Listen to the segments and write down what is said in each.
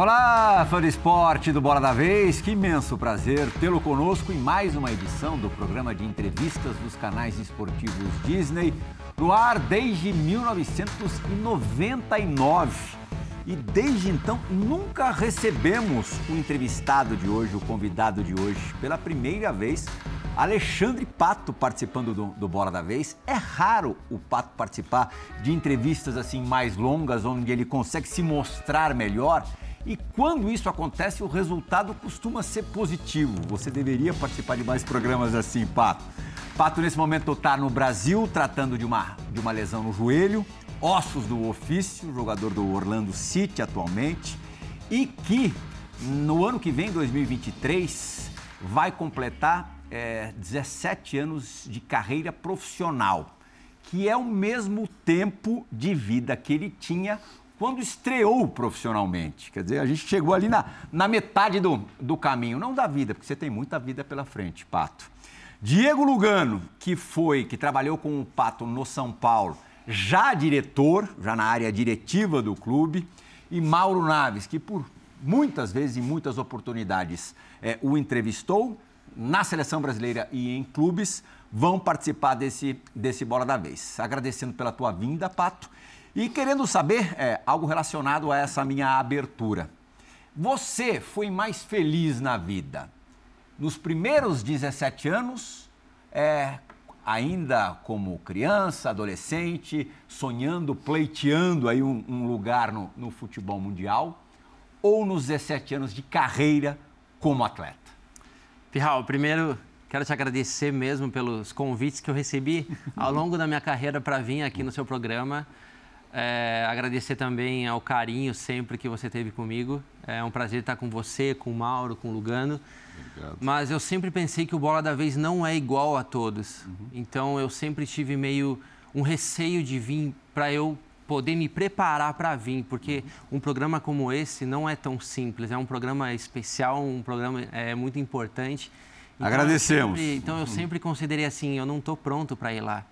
Olá, fã do esporte do Bola da Vez, que imenso prazer tê-lo conosco em mais uma edição do programa de entrevistas dos canais esportivos Disney, no ar desde 1999. E desde então nunca recebemos o entrevistado de hoje, o convidado de hoje, pela primeira vez. Alexandre Pato participando do, do Bola da Vez. É raro o Pato participar de entrevistas assim mais longas, onde ele consegue se mostrar melhor e quando isso acontece, o resultado costuma ser positivo. Você deveria participar de mais programas assim, Pato. Pato, nesse momento, está no Brasil tratando de uma, de uma lesão no joelho, ossos do ofício, jogador do Orlando City atualmente, e que no ano que vem, 2023, vai completar é, 17 anos de carreira profissional, que é o mesmo tempo de vida que ele tinha quando estreou profissionalmente. Quer dizer, a gente chegou ali na, na metade do, do caminho, não da vida, porque você tem muita vida pela frente, Pato. Diego Lugano, que foi, que trabalhou com o Pato no São Paulo, já diretor, já na área diretiva do clube, e Mauro Naves, que por muitas vezes e muitas oportunidades é, o entrevistou na seleção brasileira e em clubes, vão participar desse, desse Bola da Vez. Agradecendo pela tua vinda, Pato, e querendo saber é, algo relacionado a essa minha abertura. Você foi mais feliz na vida nos primeiros 17 anos, é, ainda como criança, adolescente, sonhando, pleiteando aí um, um lugar no, no futebol mundial, ou nos 17 anos de carreira como atleta? Pirral, primeiro quero te agradecer mesmo pelos convites que eu recebi ao longo da minha carreira para vir aqui no seu programa. É, agradecer também ao carinho sempre que você teve comigo. É um prazer estar com você, com o Mauro, com o Lugano. Obrigado. Mas eu sempre pensei que o Bola da Vez não é igual a todos. Uhum. Então eu sempre tive meio um receio de vir para eu poder me preparar para vir, porque uhum. um programa como esse não é tão simples. É um programa especial, um programa é muito importante. Então, Agradecemos. Eu sempre, então eu sempre considerei assim, eu não estou pronto para ir lá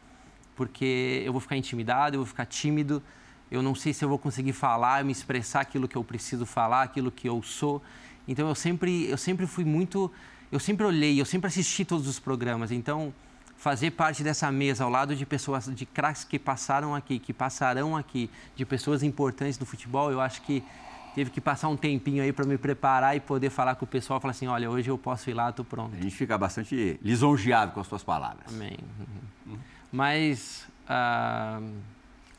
porque eu vou ficar intimidado, eu vou ficar tímido, eu não sei se eu vou conseguir falar, me expressar aquilo que eu preciso falar, aquilo que eu sou. Então eu sempre, eu sempre fui muito, eu sempre olhei, eu sempre assisti todos os programas. Então fazer parte dessa mesa ao lado de pessoas, de craques que passaram aqui, que passarão aqui, de pessoas importantes do futebol, eu acho que teve que passar um tempinho aí para me preparar e poder falar com o pessoal, falar assim, olha, hoje eu posso ir lá, estou pronto. A gente fica bastante lisonjeado com as suas palavras. Amém. Uhum. Mas uh,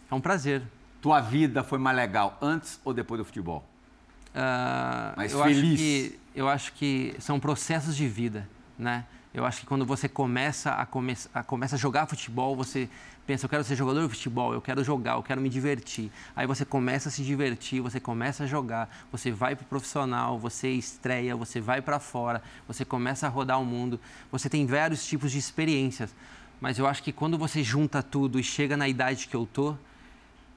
é um prazer. Tua vida foi mais legal antes ou depois do futebol? Uh, mais eu feliz? Acho que, eu acho que são processos de vida, né? Eu acho que quando você começa a, come a, começa a jogar futebol, você pensa, eu quero ser jogador de futebol, eu quero jogar, eu quero me divertir. Aí você começa a se divertir, você começa a jogar, você vai para o profissional, você estreia, você vai para fora, você começa a rodar o mundo, você tem vários tipos de experiências. Mas eu acho que quando você junta tudo e chega na idade que eu tô,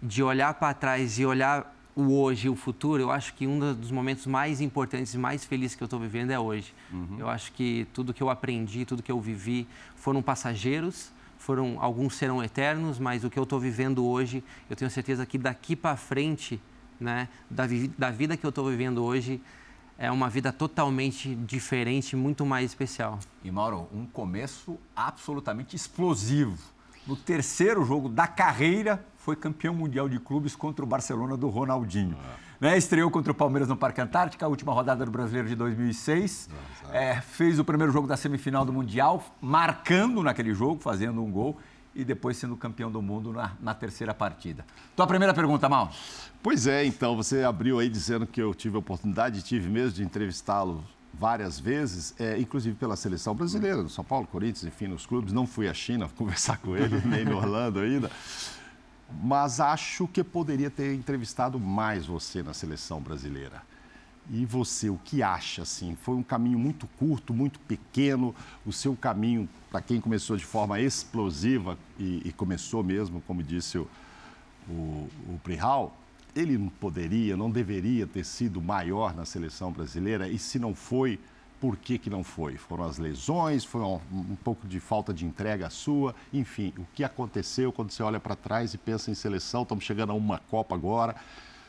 de olhar para trás e olhar o hoje e o futuro, eu acho que um dos momentos mais importantes e mais felizes que eu estou vivendo é hoje. Uhum. Eu acho que tudo que eu aprendi, tudo que eu vivi, foram passageiros, foram alguns serão eternos, mas o que eu estou vivendo hoje, eu tenho certeza que daqui para frente, né, da, da vida que eu estou vivendo hoje, é uma vida totalmente diferente, muito mais especial. E Mauro, um começo absolutamente explosivo. No terceiro jogo da carreira, foi campeão mundial de clubes contra o Barcelona do Ronaldinho. É. Né? Estreou contra o Palmeiras no Parque Antártica, a última rodada do Brasileiro de 2006. É, fez o primeiro jogo da semifinal do Mundial, marcando naquele jogo, fazendo um gol e depois sendo campeão do mundo na, na terceira partida. Tua primeira pergunta, Mal. Pois é, então, você abriu aí dizendo que eu tive a oportunidade, tive mesmo de entrevistá-lo várias vezes, é, inclusive pela seleção brasileira, no São Paulo, Corinthians, enfim, nos clubes. Não fui à China conversar com ele, nem no Orlando ainda. Mas acho que poderia ter entrevistado mais você na seleção brasileira. E você, o que acha, assim? Foi um caminho muito curto, muito pequeno. O seu caminho, para quem começou de forma explosiva e, e começou mesmo, como disse o, o, o Prihal, ele não poderia, não deveria ter sido maior na seleção brasileira? E se não foi, por que, que não foi? Foram as lesões, foi um, um pouco de falta de entrega sua, enfim, o que aconteceu quando você olha para trás e pensa em seleção? Estamos chegando a uma Copa agora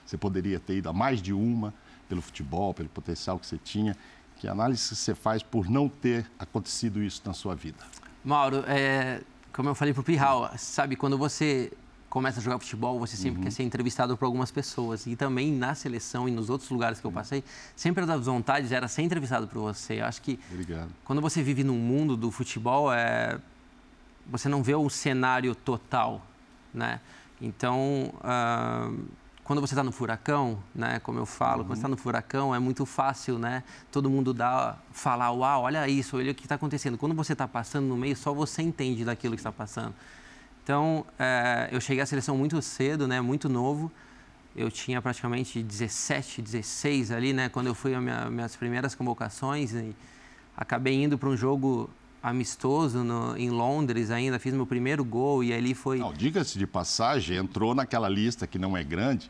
Você poderia ter ido a mais de uma pelo futebol, pelo potencial que você tinha. Que análise você faz por não ter acontecido isso na sua vida? Mauro, é, como eu falei para o Pirral, sabe, quando você começa a jogar futebol, você sempre uhum. quer ser entrevistado por algumas pessoas. E também na seleção e nos outros lugares que eu passei, sempre das vontades era ser entrevistado por você. Eu acho que Obrigado. quando você vive num mundo do futebol, é, você não vê o cenário total, né? Então, uh, quando você está no furacão, né, como eu falo, uhum. quando está no furacão é muito fácil, né, todo mundo dá, falar, uau, olha isso, olha o que está acontecendo. Quando você está passando no meio, só você entende daquilo que está passando. Então, é, eu cheguei à seleção muito cedo, né, muito novo. Eu tinha praticamente 17, 16 ali, né, quando eu fui às minha, minhas primeiras convocações e acabei indo para um jogo amistoso no, em Londres ainda, fiz meu primeiro gol e ali foi... Diga-se de passagem, entrou naquela lista que não é grande,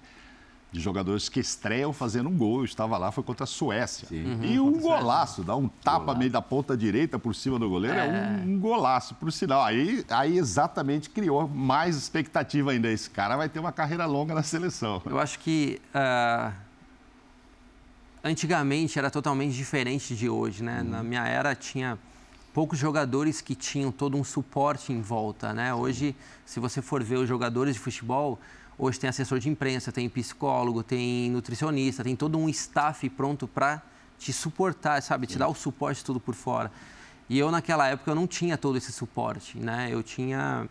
de jogadores que estreiam fazendo um gol. Eu estava lá, foi contra a Suécia. Uhum, e um golaço, dá um tapa golaço. meio da ponta direita por cima do goleiro, é, é um, um, golaço, por sinal. Aí, aí exatamente criou mais expectativa ainda. Esse cara vai ter uma carreira longa na seleção. Eu acho que uh, antigamente era totalmente diferente de hoje, né? Uhum. Na minha era tinha poucos jogadores que tinham todo um suporte em volta, né? Hoje, se você for ver os jogadores de futebol, hoje tem assessor de imprensa, tem psicólogo, tem nutricionista, tem todo um staff pronto para te suportar, sabe? Te dar o suporte tudo por fora. E eu, naquela época, eu não tinha todo esse suporte, né? Eu tinha...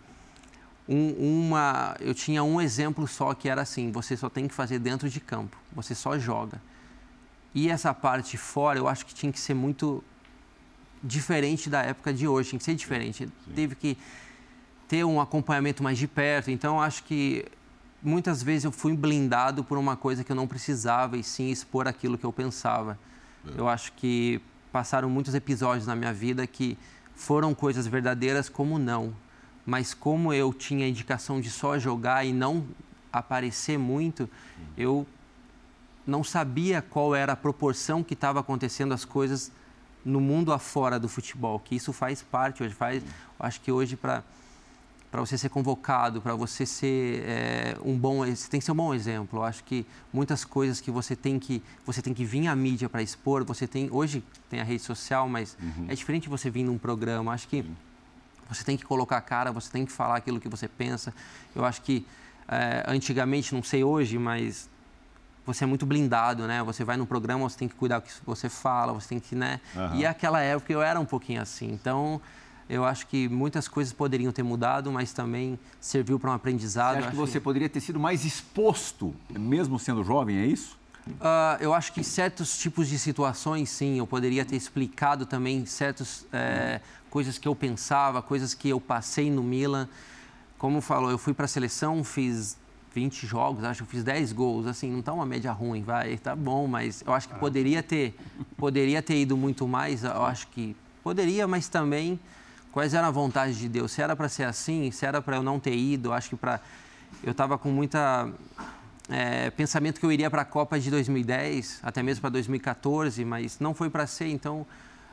Um, uma, eu tinha um exemplo só que era assim: você só tem que fazer dentro de campo, você só joga. E essa parte fora, eu acho que tinha que ser muito diferente da época de hoje, tinha que ser diferente. Sim. Teve que ter um acompanhamento mais de perto. Então, acho que muitas vezes eu fui blindado por uma coisa que eu não precisava e sim expor aquilo que eu pensava. É. Eu acho que passaram muitos episódios na minha vida que foram coisas verdadeiras como não. Mas como eu tinha a indicação de só jogar e não aparecer muito, eu não sabia qual era a proporção que estava acontecendo as coisas no mundo afora do futebol, que isso faz parte hoje, faz, acho que hoje para para você ser convocado, para você ser é, um bom, você tem que ser um bom exemplo. Eu acho que muitas coisas que você tem que você tem que vir à mídia para expor, você tem hoje tem a rede social, mas uhum. é diferente você vir num programa. Acho que você tem que colocar a cara, você tem que falar aquilo que você pensa. Eu acho que é, antigamente, não sei hoje, mas você é muito blindado, né? Você vai no programa, você tem que cuidar do que você fala, você tem que, né? Uhum. E aquela época eu era um pouquinho assim. Então, eu acho que muitas coisas poderiam ter mudado, mas também serviu para um aprendizado. Você acha que você que... poderia ter sido mais exposto, mesmo sendo jovem, é isso? Uh, eu acho que certos tipos de situações, sim, eu poderia ter explicado também certas é, coisas que eu pensava, coisas que eu passei no Milan. Como falou, eu fui para a seleção, fiz 20 jogos, acho que eu fiz 10 gols, assim, não está uma média ruim, vai, tá bom, mas eu acho que poderia ter, poderia ter ido muito mais, eu acho que poderia, mas também quais eram a vontade de Deus? Se era para ser assim, se era para eu não ter ido, eu acho que para eu estava com muita é, pensamento que eu iria para a Copa de 2010, até mesmo para 2014, mas não foi para ser, então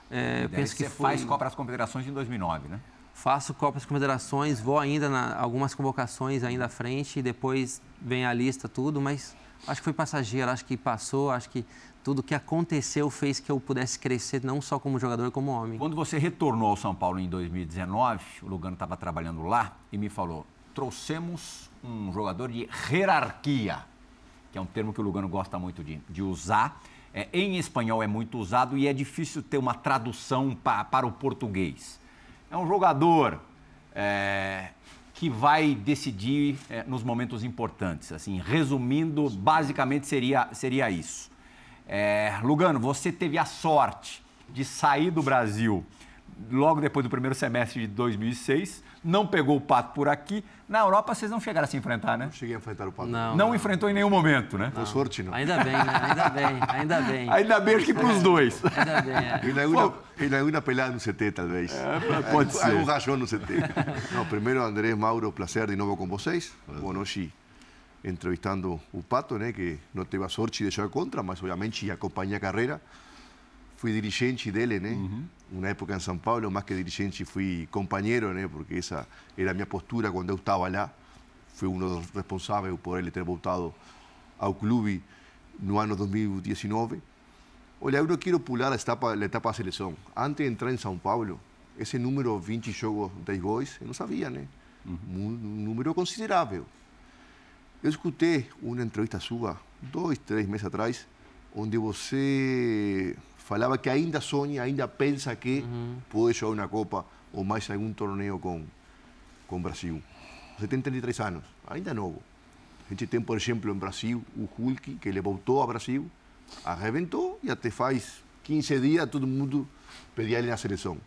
é, penso que você foi... faz Copa das Confederações em 2009, né? Faço Copas Confederações, vou ainda em algumas convocações ainda à frente e depois vem a lista, tudo, mas acho que foi passageiro, acho que passou, acho que tudo que aconteceu fez que eu pudesse crescer não só como jogador, como homem. Quando você retornou ao São Paulo em 2019, o Lugano estava trabalhando lá e me falou: trouxemos um jogador de hierarquia, que é um termo que o Lugano gosta muito de, de usar. É, em espanhol é muito usado e é difícil ter uma tradução pa, para o português é um jogador é, que vai decidir é, nos momentos importantes. Assim, resumindo, basicamente seria, seria isso. É, Lugano, você teve a sorte de sair do Brasil logo depois do primeiro semestre de 2006 não pegou o Pato por aqui. Na Europa vocês não chegaram a se enfrentar, né? Não cheguei a enfrentar o Pato. Não, não, não. enfrentou em nenhum momento, né? Com sorte, não. Ainda bem, né? Ainda bem, ainda bem. Ainda bem, acho que para os dois. Ainda bem, é. Em alguma, pelada no CT, talvez. É, pode ser. Algum rachão no CT. Não, primeiro, Andrés Mauro, prazer de novo com vocês. Bueno, hoje entrevistando o Pato, né, que não teve a sorte de jogar contra, mas obviamente acompanhei a carreira. Fui dirigente dele, né? Uhum una época en São Paulo, más que dirigente, fui compañero, ¿no? porque esa era mi postura cuando yo estaba allá. Fui uno de los responsables por él ter voltado ao clube no ano 2019. Olha, eu não quero pular a etapa, a etapa da seleção. Antes de entrar em São Paulo, esse número 20 jogos, 10 gols, eu não sabia, né? Uhum. Um número considerável. Eu escutei uma entrevista sua, dois, três meses atrás, onde você falava que ainda sonha, ainda pensa que uhum. pode jogar uma Copa ou mais algum torneio com, com Brasil. Você tem 33 anos, ainda novo. A gente tem, por exemplo, em Brasil, o Hulk, que ele voltou ao Brasil, arrebentou e até faz 15 dias todo mundo pedia ele na seleção.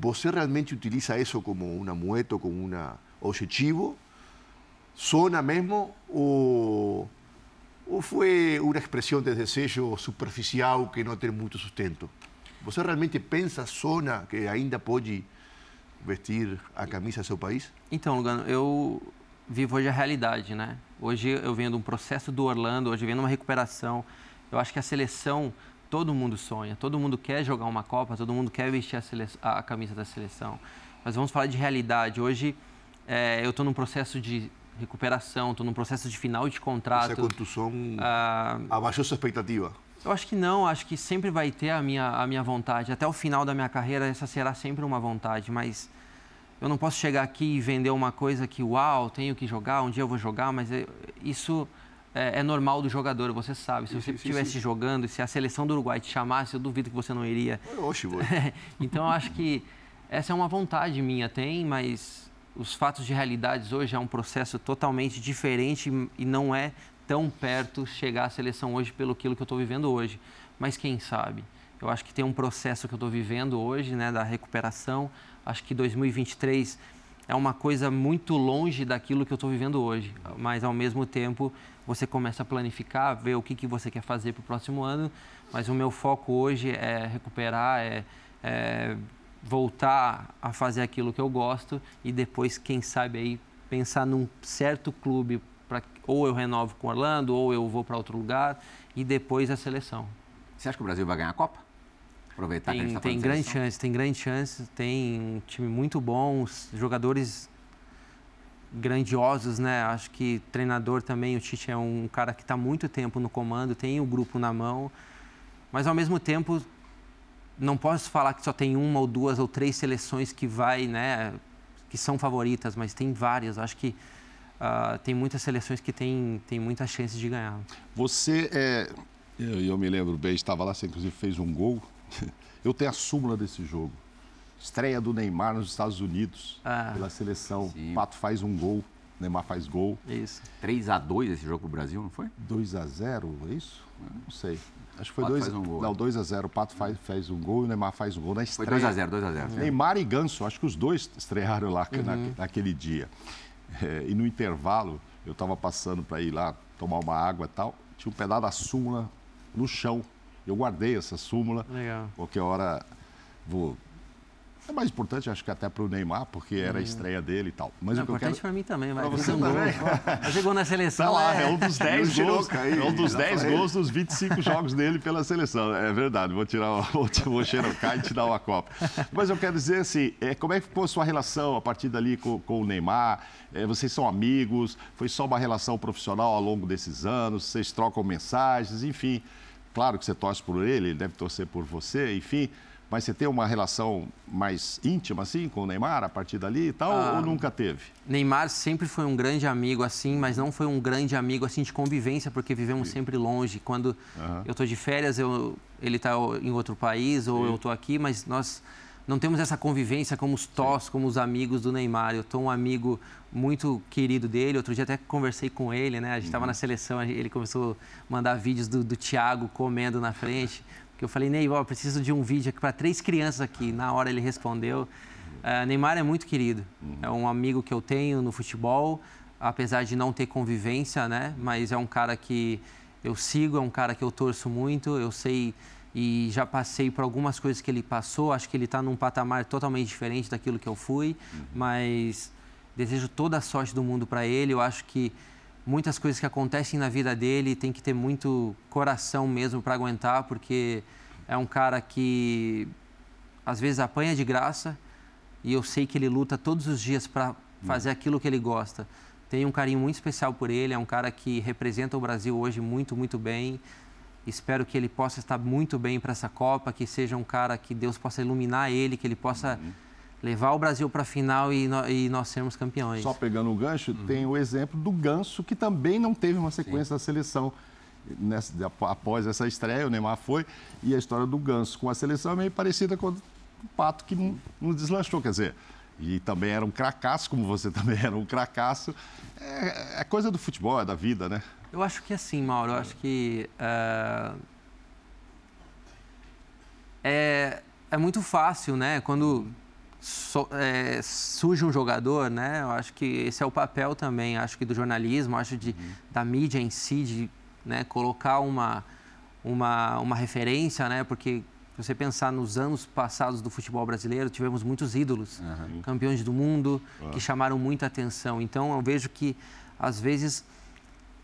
Você realmente utiliza isso como uma moeda, como um objetivo? Sona mesmo ou, ou foi uma expressão de desejo superficial que não tem muito sustento? Você realmente pensa, sona que ainda pode vestir a camisa do seu país? Então, Lugano, eu vivo hoje a realidade, né? Hoje eu venho de um processo do Orlando, hoje eu venho de uma recuperação. Eu acho que a seleção, todo mundo sonha, todo mundo quer jogar uma Copa, todo mundo quer vestir a, a camisa da seleção. Mas vamos falar de realidade. Hoje é, eu estou num processo de recuperação, estou num processo de final de contrato. Essa contusão ah, abaixou sua expectativa? Eu acho que não, acho que sempre vai ter a minha, a minha vontade. Até o final da minha carreira, essa será sempre uma vontade, mas eu não posso chegar aqui e vender uma coisa que, uau, tenho que jogar, um dia eu vou jogar, mas isso é, é normal do jogador, você sabe. Se você estivesse jogando se a seleção do Uruguai te chamasse, eu duvido que você não iria. Oxe, então eu acho que essa é uma vontade minha, tem, mas os fatos de realidades hoje é um processo totalmente diferente e não é tão perto chegar à seleção hoje pelo aquilo que eu estou vivendo hoje. Mas quem sabe? Eu acho que tem um processo que eu estou vivendo hoje, né, da recuperação. Acho que 2023 é uma coisa muito longe daquilo que eu estou vivendo hoje. Mas, ao mesmo tempo, você começa a planificar, ver o que, que você quer fazer para o próximo ano. Mas o meu foco hoje é recuperar, é, é voltar a fazer aquilo que eu gosto e depois, quem sabe, aí pensar num certo clube para ou eu renovo com Orlando ou eu vou para outro lugar e depois a seleção. Você acha que o Brasil vai ganhar a Copa? Aproveitar tem, que a gente tá tem grande chance, tem grande chance, tem um time muito bom, jogadores grandiosos, né? Acho que treinador também, o Tite é um cara que está muito tempo no comando, tem o grupo na mão, mas ao mesmo tempo não posso falar que só tem uma ou duas ou três seleções que vai, né, que são favoritas, mas tem várias. Acho que uh, tem muitas seleções que têm tem muitas chances de ganhar. Você é, eu, eu me lembro bem, estava lá, você inclusive fez um gol. Eu tenho a súmula desse jogo. Estreia do Neymar nos Estados Unidos ah, pela seleção. Sim. Pato faz um gol, Neymar faz gol. Isso. 3 a 2 esse jogo pro Brasil, não foi? 2 a 0, é isso? Não sei. Acho que foi 2 um gol, Não, 2 né? a 0 O Pato faz, faz um gol e o Neymar faz um gol na estreia. Foi 2 a 0 2 a 0 Neymar e Ganso, acho que os dois estrearam lá uhum. na, naquele dia. É, e no intervalo, eu estava passando para ir lá tomar uma água e tal, tinha um pedaço da súmula no chão. Eu guardei essa súmula. Legal. Qualquer hora vou é mais importante, acho que até para o Neymar, porque era a hum. estreia dele e tal. Mas é o que importante quero... para mim também, vai. Você também. Chegou na seleção. Tá lá, é, é um dos 10 gols. Cair, é um dos 10 gols dos 25 jogos dele pela seleção. É verdade, vou tirar o, vou xerocar e te dar uma copa. Mas eu quero dizer assim, é, como é que ficou a sua relação a partir dali com, com o Neymar? É, vocês são amigos? Foi só uma relação profissional ao longo desses anos? Vocês trocam mensagens? Enfim, claro que você torce por ele, ele deve torcer por você, enfim mas você tem uma relação mais íntima, assim, com o Neymar a partir dali e tal, ah, ou nunca teve? Neymar sempre foi um grande amigo, assim, mas não foi um grande amigo, assim, de convivência, porque vivemos Sim. sempre longe. Quando uhum. eu estou de férias, eu, ele está em outro país, ou Sim. eu estou aqui, mas nós não temos essa convivência como os tós, como os amigos do Neymar. Eu estou um amigo muito querido dele. Outro dia até conversei com ele, né? A gente estava uhum. na seleção, ele começou a mandar vídeos do, do Thiago comendo na frente que eu falei, Ney, ó, preciso de um vídeo aqui para três crianças aqui. Na hora ele respondeu. Uh, Neymar é muito querido. Uhum. É um amigo que eu tenho no futebol, apesar de não ter convivência, né? Mas é um cara que eu sigo, é um cara que eu torço muito. Eu sei e já passei por algumas coisas que ele passou. Acho que ele está num patamar totalmente diferente daquilo que eu fui, uhum. mas desejo toda a sorte do mundo para ele. Eu acho que muitas coisas que acontecem na vida dele, tem que ter muito coração mesmo para aguentar, porque é um cara que às vezes apanha de graça e eu sei que ele luta todos os dias para fazer aquilo que ele gosta. tenho um carinho muito especial por ele, é um cara que representa o Brasil hoje muito, muito bem. Espero que ele possa estar muito bem para essa Copa, que seja um cara que Deus possa iluminar ele, que ele possa uhum. Levar o Brasil para a final e, no, e, nós sermos campeões. Só pegando o gancho, uhum. tem o exemplo do Ganso, que também não teve uma sequência Sim. da seleção. Nessa, após essa estreia, o Neymar foi, e a história do Ganso com a seleção é meio parecida com o Pato, que não, não deslanchou. Quer dizer, e também era um cracaço, como você também era um cracaço. É, é coisa do futebol, é da vida, né? Eu acho que é assim, Mauro. Eu acho que uh, é, é muito fácil, né? Quando so, é, surge um jogador, né? Eu acho que esse é o papel também, acho que do jornalismo, acho de, uhum. da mídia em si, de né, colocar uma, uma, uma referência, né? Porque se você pensar nos anos passados do futebol brasileiro, tivemos muitos ídolos, uhum. campeões do mundo, uhum. que chamaram muita atenção. Então, eu vejo que, às vezes,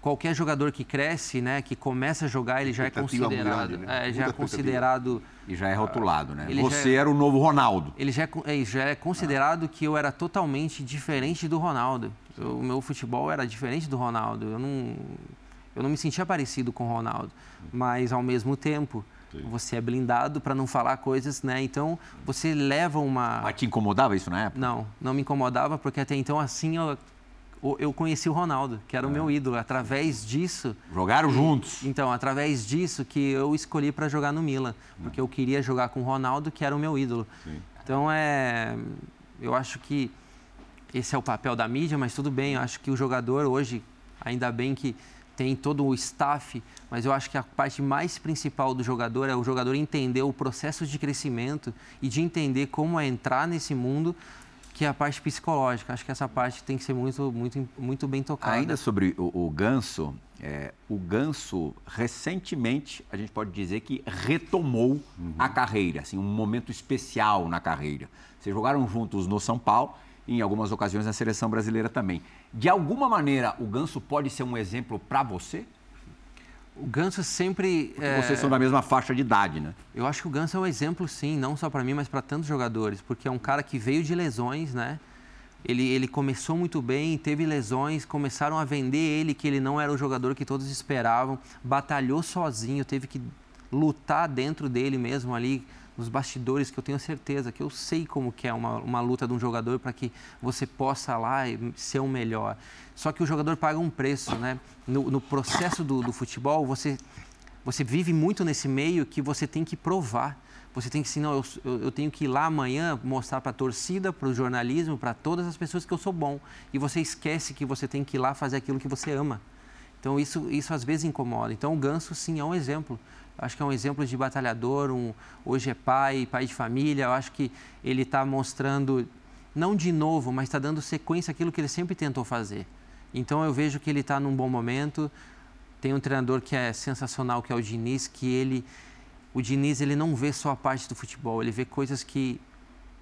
qualquer jogador que cresce, né, que começa a jogar, ele já é considerado, grande, né? é, já é considerado e já é rotulado, né? Você é, era o novo Ronaldo. Ele já é, é já é considerado ah. que eu era totalmente diferente do Ronaldo. Eu, o meu futebol era diferente do Ronaldo. Eu não, eu não me sentia parecido com o Ronaldo, mas ao mesmo tempo Sim. você é blindado para não falar coisas, né? Então você leva uma. Mas te incomodava isso na época? Não, não me incomodava porque até então assim eu eu conheci o Ronaldo, que era o meu é. ídolo. Através disso. Jogaram juntos. Então, através disso que eu escolhi para jogar no Milan. Porque eu queria jogar com o Ronaldo, que era o meu ídolo. Sim. Então, é. Eu acho que esse é o papel da mídia, mas tudo bem. Eu acho que o jogador hoje, ainda bem que tem todo o staff, mas eu acho que a parte mais principal do jogador é o jogador entender o processo de crescimento e de entender como é entrar nesse mundo que é a parte psicológica. Acho que essa parte tem que ser muito, muito, muito bem tocada. Ainda sobre o, o Ganso, é, o Ganso recentemente a gente pode dizer que retomou uhum. a carreira, assim, um momento especial na carreira. Vocês jogaram juntos no São Paulo e em algumas ocasiões na seleção brasileira também. De alguma maneira, o Ganso pode ser um exemplo para você? O Ganso sempre. É... Vocês são da mesma faixa de idade, né? Eu acho que o Ganso é um exemplo, sim, não só para mim, mas para tantos jogadores, porque é um cara que veio de lesões, né? Ele, ele começou muito bem, teve lesões, começaram a vender ele que ele não era o jogador que todos esperavam, batalhou sozinho, teve que lutar dentro dele mesmo ali, nos bastidores, que eu tenho certeza que eu sei como que é uma, uma luta de um jogador para que você possa lá ser o melhor. Só que o jogador paga um preço, né? No, no processo do, do futebol, você, você vive muito nesse meio que você tem que provar. Você tem que, assim, não, eu, eu, eu tenho que ir lá amanhã mostrar para a torcida, para o jornalismo, para todas as pessoas que eu sou bom. E você esquece que você tem que ir lá fazer aquilo que você ama. Então, isso, isso às vezes incomoda. Então, o Ganso, sim, é um exemplo acho que é um exemplo de batalhador, um, hoje é pai, pai de família. Eu acho que ele está mostrando, não de novo, mas está dando sequência àquilo que ele sempre tentou fazer. Então eu vejo que ele está num bom momento. Tem um treinador que é sensacional, que é o Diniz, que ele, o Diniz ele não vê só a parte do futebol, ele vê coisas que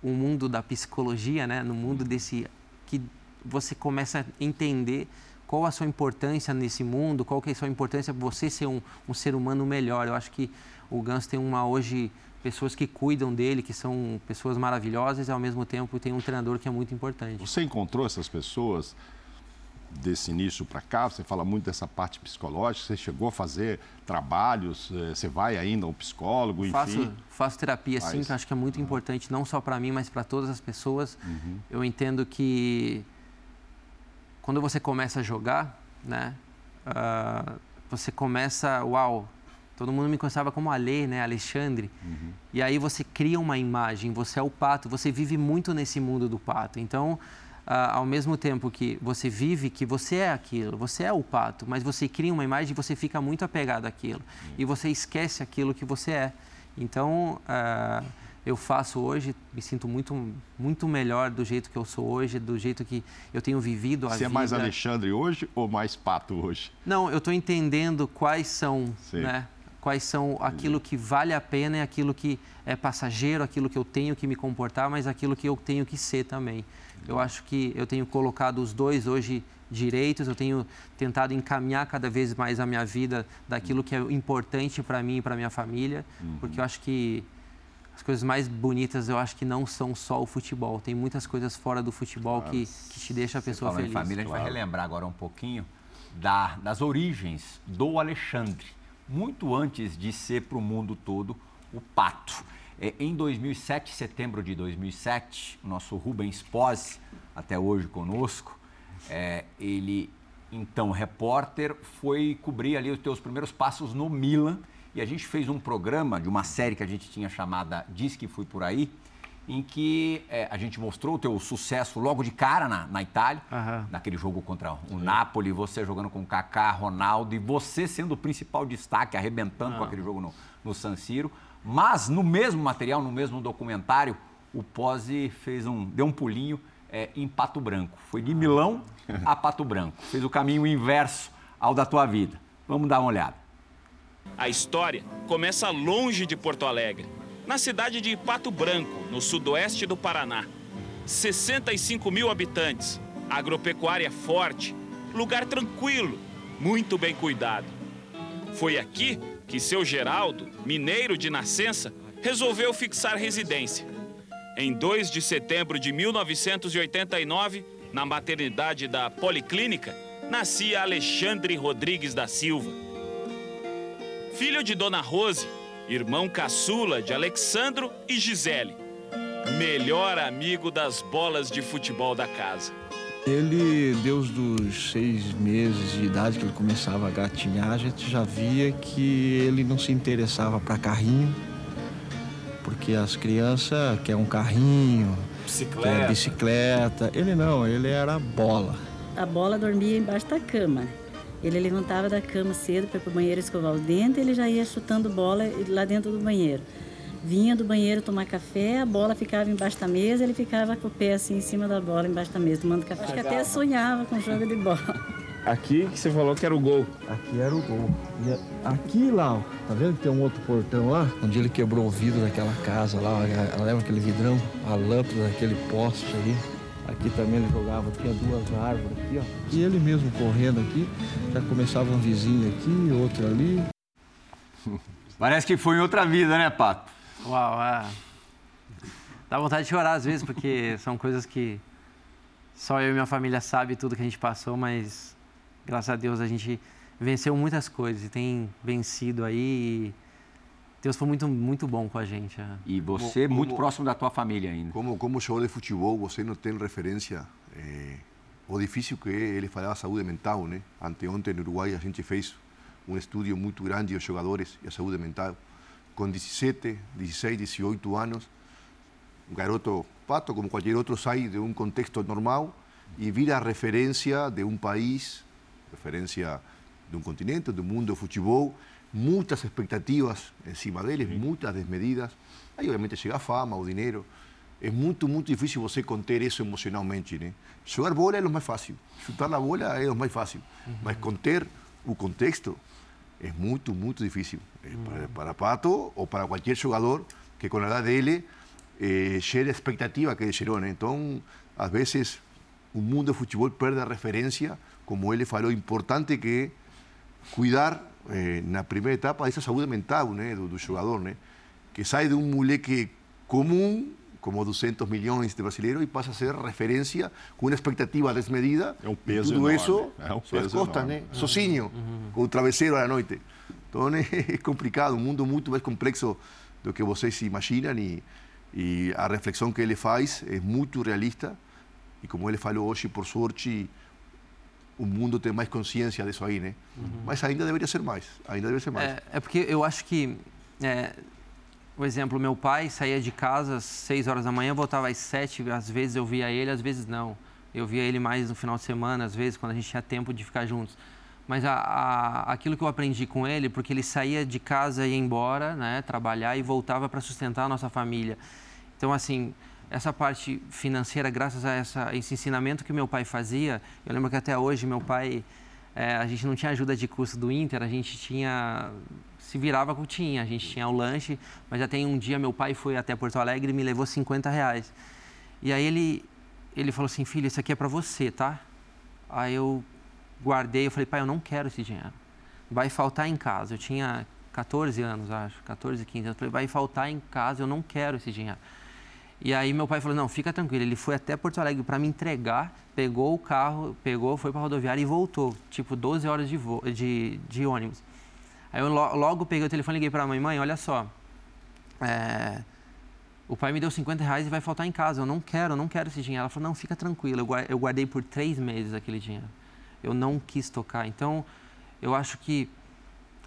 o mundo da psicologia, né, no mundo desse que você começa a entender qual a sua importância nesse mundo, qual que é a sua importância para você ser um, um, ser humano melhor. Eu acho que o Gans tem uma hoje pessoas que cuidam dele, que são pessoas maravilhosas e ao mesmo tempo tem um treinador que é muito importante. Você encontrou essas pessoas desse início para cá? Você fala muito dessa parte psicológica. Você chegou a fazer trabalhos? Eh, você vai ainda ao psicólogo? Enfim. Faço, faço terapia, sim, que acho que é muito importante não só para mim, mas para todas as pessoas. Uhum. Eu entendo que quando você começa a jogar, né? Uh, você começa, uau, todo mundo me conhecava como Ale, né? Alexandre. Uhum. E aí você cria uma imagem, você é o pato, você vive muito nesse mundo do pato. Então, uh, ao mesmo tempo que você vive que você é aquilo, você é o pato, mas você cria uma imagem e você fica muito apegado àquilo. Uhum. E você esquece aquilo que você é. Então, uh, eu faço hoje, me sinto muito, muito melhor do jeito que eu sou hoje, do jeito que eu tenho vivido a Você vida. é mais Alexandre hoje ou mais Pato hoje? Não, eu estou entendendo quais são, Sim. né? Quais são aquilo que vale a pena e aquilo que é passageiro, aquilo que eu tenho que me comportar, mas aquilo que eu tenho que ser também. Eu acho que eu tenho colocado os dois hoje direitos, eu tenho tentado encaminhar cada vez mais a minha vida daquilo que é importante para mim e para minha família, uhum. porque eu acho que as coisas mais bonitas eu acho que não são só o futebol. Tem muitas coisas fora do futebol claro. que, que te deixa a pessoa feliz. Em família, a gente claro. vai relembrar agora um pouquinho da, das origens do Alexandre, muito antes de ser para o mundo todo o Pato. É, em 2007, setembro de 2007, o nosso Rubens Pose, até hoje conosco, é, ele, então repórter, foi cobrir ali os teus primeiros passos no Milan e a gente fez um programa de uma série que a gente tinha chamada Diz que Fui Por Aí, em que é, a gente mostrou o teu sucesso logo de cara na, na Itália, uhum. naquele jogo contra o Sim. Napoli, você jogando com Kaká, Ronaldo e você sendo o principal destaque, arrebentando uhum. com aquele jogo no, no San Siro. Mas no mesmo material, no mesmo documentário, o Pose fez um, deu um pulinho é, em Pato Branco. Foi de Milão a Pato Branco. Fez o caminho inverso ao da tua vida. Vamos dar uma olhada. A história começa longe de Porto Alegre, na cidade de Pato Branco, no sudoeste do Paraná. 65 mil habitantes, agropecuária forte, lugar tranquilo, muito bem cuidado. Foi aqui que seu Geraldo, mineiro de nascença, resolveu fixar residência. Em 2 de setembro de 1989, na maternidade da Policlínica, nascia Alexandre Rodrigues da Silva filho de Dona Rose, irmão caçula de Alexandro e Gisele, melhor amigo das bolas de futebol da casa. Ele, desde os seis meses de idade que ele começava a gatinhar, a gente já via que ele não se interessava para carrinho, porque as crianças querem um carrinho, bicicleta. quer bicicleta. Ele não, ele era bola. A bola dormia embaixo da cama. Ele levantava da cama cedo para ir para o banheiro escovar o dente, ele já ia chutando bola lá dentro do banheiro. Vinha do banheiro tomar café, a bola ficava embaixo da mesa, ele ficava com o pé assim em cima da bola, embaixo da mesa, tomando café. Acho que até sonhava com jogo de bola. Aqui que você falou que era o gol. Aqui era o gol. E aqui lá, ó, tá vendo que tem um outro portão lá? Onde ele quebrou o vidro daquela casa lá, ela leva aquele vidrão, a lâmpada daquele poste ali. Aqui também ele jogava, tinha duas árvores aqui, ó. E ele mesmo correndo aqui, já começava um vizinho aqui, outro ali. Parece que foi em outra vida, né, Pato? Uau, é. Dá vontade de chorar às vezes, porque são coisas que só eu e minha família sabe tudo que a gente passou, mas graças a Deus a gente venceu muitas coisas e tem vencido aí. E Deus foi muito, muito bom com a gente. É. E você como, muito próximo da tua família ainda. Como, como jogador de futebol, você não tem referência é, o difícil que é ele falar a saúde mental, né? Anteontem no Uruguai a gente fez um estudo muito grande dos jogadores e a saúde mental. Com 17, 16, 18 anos, um garoto pato, como qualquer outro, sai de um contexto normal e vira referência de um país, referência de um continente, do mundo do futebol, muchas expectativas encima deles, sí. muchas desmedidas. Aí, obviamente, chega a fama, o dinheiro. É muito, muito difícil você conter isso emocionalmente. Né? Jogar bola é o mais fácil, chutar a bola é o mais fácil, uhum. mas conter o contexto é muito, muito difícil. Uhum. Para, para, Pato ou para qualquer jogador que com a idade dele eh, gere a expectativa que gerou. Né? Então, às vezes, o mundo do futebol perde a referência, como ele falou, importante que cuidar eh, na primeira etapa essa saúde mental né, do, do jogador, né, que sai de um moleque comum, como 200 milhões de brasileiros, e passa a ser referência com uma expectativa desmedida. É um peso tudo enorme. isso é um peso costas, né? sozinho, uhum. com o travesseiro à noite. Então é complicado, um mundo muito mais complexo do que vocês imaginam e, e a reflexão que ele faz é muito realista e como ele falou hoje, por sorte, o mundo tem mais consciência disso aí, né? Uhum. Mas ainda deveria ser mais, ainda deveria ser mais. É, é porque eu acho que, é, por exemplo, meu pai saía de casa às 6 horas da manhã, voltava às 7, às vezes eu via ele, às vezes não. Eu via ele mais no final de semana, às vezes, quando a gente tinha tempo de ficar juntos. Mas a, a, aquilo que eu aprendi com ele, porque ele saía de casa e ia embora, né, trabalhar e voltava para sustentar a nossa família. Então, assim, essa parte financeira, graças a essa, esse ensinamento que meu pai fazia, eu lembro que até hoje meu pai, é, a gente não tinha ajuda de custo do Inter, a gente tinha, se virava com tinha, a gente tinha o lanche, mas já tem um dia meu pai foi até Porto Alegre e me levou 50 reais. E aí ele, ele falou assim, filho, isso aqui é para você, tá? Aí eu guardei, eu falei, pai, eu não quero esse dinheiro. Vai faltar em casa. Eu tinha 14 anos, acho, 14, 15 anos. Falei, vai faltar em casa, eu não quero esse dinheiro. E aí meu pai falou, não, fica tranquilo. Ele foi até Porto Alegre para me entregar, pegou o carro, pegou, foi para rodoviária e voltou. Tipo, 12 horas de, de, de ônibus. Aí eu logo peguei o telefone e liguei para a mãe, mãe, olha só, é, o pai me deu 50 reais e vai faltar em casa, eu não quero, eu não quero esse dinheiro. Ela falou, não, fica tranquilo, eu guardei por três meses aquele dinheiro. Eu não quis tocar. Então, eu acho que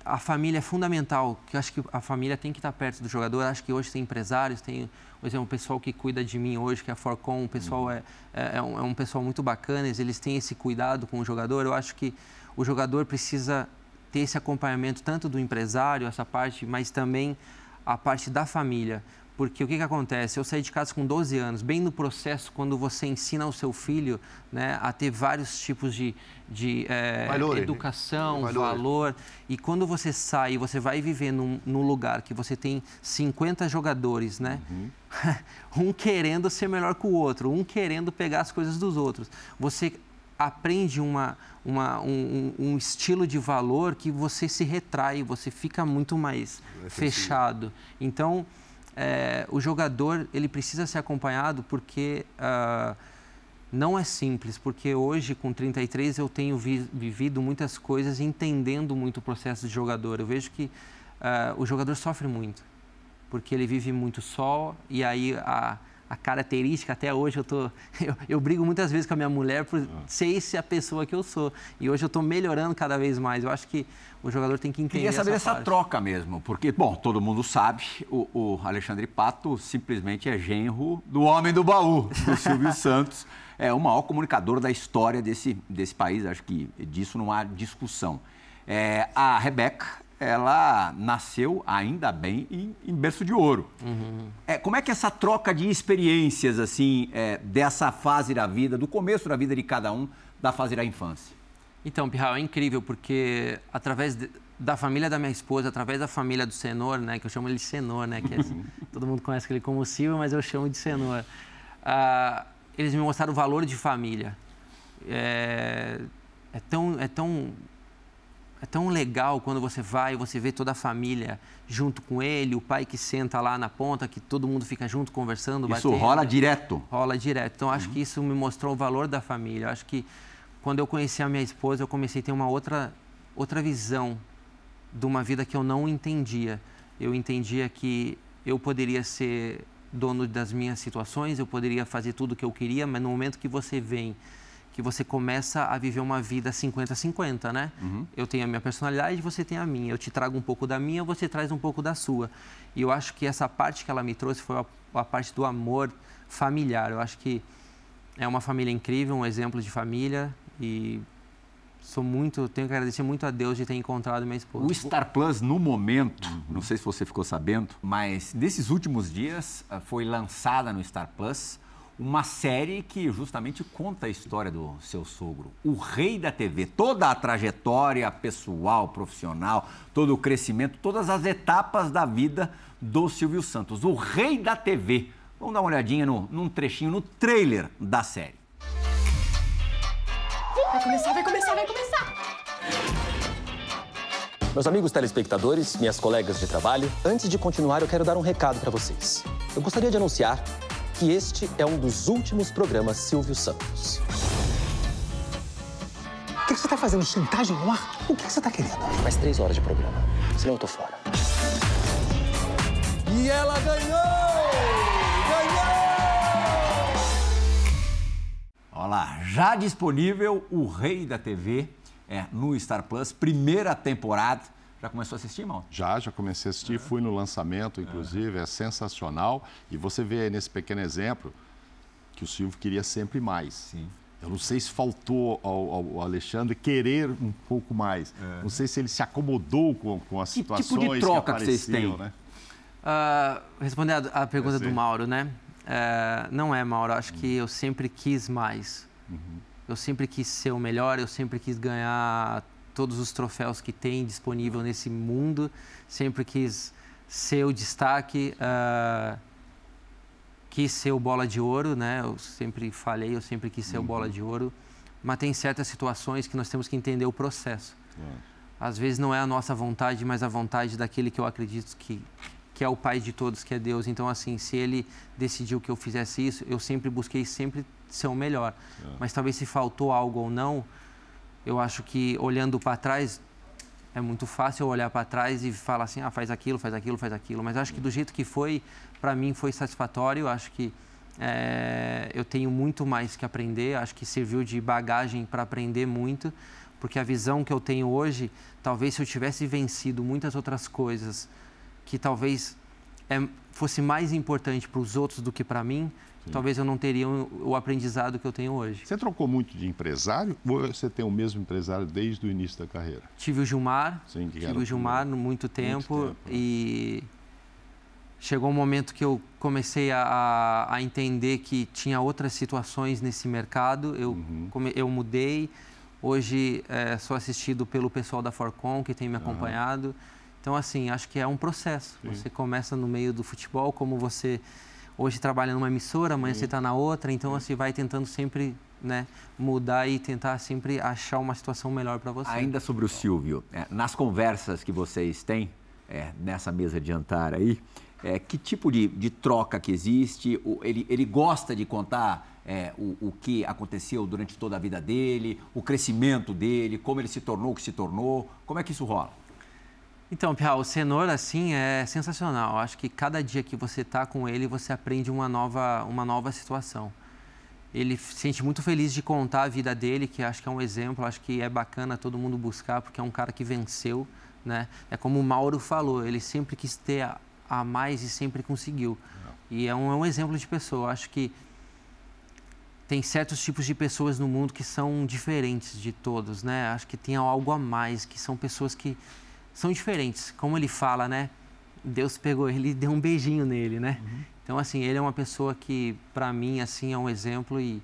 a família é fundamental, que eu acho que a família tem que estar perto do jogador. Eu acho que hoje tem empresários, tem, por exemplo, o pessoal que cuida de mim hoje, que é a Forcom, o pessoal uhum. é, é, é, um, é um pessoal muito bacana, eles têm esse cuidado com o jogador. Eu acho que o jogador precisa ter esse acompanhamento tanto do empresário, essa parte, mas também a parte da família. Porque o que, que acontece? Eu saí de casa com 12 anos, bem no processo, quando você ensina ao seu filho né, a ter vários tipos de, de é, educação, né? valor. E quando você sai, você vai viver num, num, lugar que você tem 50 jogadores, né? Uhum. um querendo ser melhor que o outro, um querendo pegar as coisas dos outros. Você aprende uma, uma, um, um, estilo de valor que você se retrai, você fica muito mais é fechado. Então é, o jogador ele precisa ser acompanhado porque uh, não é simples, porque hoje com 33 eu tenho vi, vivido muitas coisas entendendo muito o processo de jogador. Eu vejo que uh, o jogador sofre muito, porque ele vive muito só e aí a, a característica, até hoje eu tô eu, eu, brigo muitas vezes com a minha mulher por ser essa a pessoa que eu sou. E hoje eu estou melhorando cada vez mais. Eu acho que o jogador tem que entender Queria saber essa dessa troca mesmo, porque, bom, todo mundo sabe, o, o, Alexandre Pato simplesmente é genro do homem do baú, do Silvio Santos. É o maior comunicador da história desse, desse país, acho que disso não há discussão. É, a Rebeca, ela nasceu, ainda bem, em, em berço de ouro. Uhum. É, como é que essa troca de experiências, assim, é, dessa fase da vida, do começo da vida de cada um, da fase da infância? Então, Pirral, é incrível porque através de, da família da minha esposa, através da família do Senor, né, que eu chamo ele de Senor, né, que é, todo mundo conhece ele como Silvio, mas eu chamo de Senor. Ah, eles me mostraram o valor de família. É, é, tão, é tão é tão legal quando você vai e você vê toda a família junto com ele, o pai que senta lá na ponta, que todo mundo fica junto conversando, Isso batendo. rola direto? Rola direto. Então, acho uhum. que isso me mostrou o valor da família. Acho que quando eu conheci a minha esposa, eu comecei a ter uma outra, outra visão de uma vida que eu não entendia. Eu entendia que eu poderia ser dono das minhas situações, eu poderia fazer tudo o que eu queria, mas no momento que você vem, que você começa a viver uma vida 50-50, né? Uhum. Eu tenho a minha personalidade, você tem a minha. Eu te trago um pouco da minha, você traz um pouco da sua. E eu acho que essa parte que ela me trouxe foi a, a parte do amor familiar. Eu acho que é uma família incrível, um exemplo de família e sou muito, tenho que agradecer muito a Deus de ter encontrado minha esposa. O Star Plus, no momento, não sei se você ficou sabendo, mas nesses últimos dias ah, foi lançada no Star Plus uma série que justamente conta a história do seu sogro, o rei da TV, toda a trajetória pessoal, profissional, todo o crescimento, todas as etapas da vida do Silvio Santos, o rei da TV. Vamos dar uma olhadinha no, num trechinho, no trailer da série. Vai começar, vai começar, vai começar! Meus amigos telespectadores, minhas colegas de trabalho, antes de continuar, eu quero dar um recado para vocês. Eu gostaria de anunciar que este é um dos últimos programas Silvio Santos. O que você está fazendo? Chantagem no ar? O que você está querendo? Mais três horas de programa, senão eu tô fora. E ela ganhou! Olha lá, já disponível o Rei da TV é, no Star Plus, primeira temporada. Já começou a assistir, mal? Já, já comecei a assistir, é. fui no lançamento, inclusive, é. é sensacional. E você vê aí nesse pequeno exemplo que o Silvio queria sempre mais. Sim. Eu não sei se faltou ao, ao Alexandre querer um pouco mais. É. Não sei se ele se acomodou com, com as que situações tipo de troca que, que vocês têm? Né? Uh, respondendo a, pergunta do Mauro, né? É, não é, Mauro. Acho que eu sempre quis mais. Uhum. Eu sempre quis ser o melhor, eu sempre quis ganhar todos os troféus que tem disponível nesse mundo. Sempre quis ser o destaque. Uh, quis ser o bola de ouro, né? Eu sempre falei, eu sempre quis ser uhum. o bola uhum. de ouro. Mas tem certas situações que nós temos que entender o processo. Uhum. às vezes não é a nossa vontade, mas a vontade daquele que eu acredito que, que é o Pai de todos, que é Deus. Então, assim, se Ele decidiu que eu fizesse isso, eu sempre busquei sempre ser o melhor. É. Mas talvez se faltou algo ou não, eu acho que olhando para trás, é muito fácil olhar para trás e falar assim, ah, faz aquilo, faz aquilo, faz aquilo. Mas acho que do jeito que foi, para mim foi satisfatório. Acho que é, eu tenho muito mais que aprender. Acho que serviu de bagagem para aprender muito, porque a visão que eu tenho hoje, talvez se eu tivesse vencido muitas outras coisas que talvez é, fosse mais importante para os outros do que para mim. Talvez eu não teria o aprendizado que eu tenho hoje. Você trocou muito de empresário ou você tem o mesmo empresário desde o início da carreira? Tive o Gilmar, Sim, tive o Gilmar por muito tempo, muito tempo e chegou um momento que eu comecei a, a, entender que tinha outras situações nesse mercado, eu, uhum. eu mudei, hoje é, sou assistido pelo pessoal da Forcon que tem me acompanhado, uhum. então assim, acho que é um processo, Sim. você começa no meio do futebol, como você hoje trabalha numa emissora, amanhã Sim. você está na outra, então você vai tentando sempre né, mudar e tentar sempre achar uma situação melhor para você. Ainda sobre o Silvio, é, nas conversas que vocês têm é, nessa mesa de jantar aí, é, que tipo de, de, troca que existe? O, ele, ele gosta de contar é, o, o, que aconteceu durante toda a vida dele, o crescimento dele, como ele se tornou o que se tornou? Como é que isso rola? Então, Pia, o cenoura, assim, é sensacional. Acho que cada dia que você está com ele, você aprende uma nova, uma nova situação. Ele se sente muito feliz de contar a vida dele, que acho que é um exemplo, acho que é bacana todo mundo buscar, porque é um cara que venceu, né? É como o Mauro falou, ele sempre quis ter a, a mais e sempre conseguiu. E é um, é um exemplo de pessoa. Acho que tem certos tipos de pessoas no mundo que são diferentes de todos, né? Acho que tem algo a mais, que são pessoas que são diferentes. Como ele fala, né? Deus pegou ele e deu um beijinho nele, né? Uhum. Então, assim, ele é uma pessoa que, para mim, assim, é um exemplo e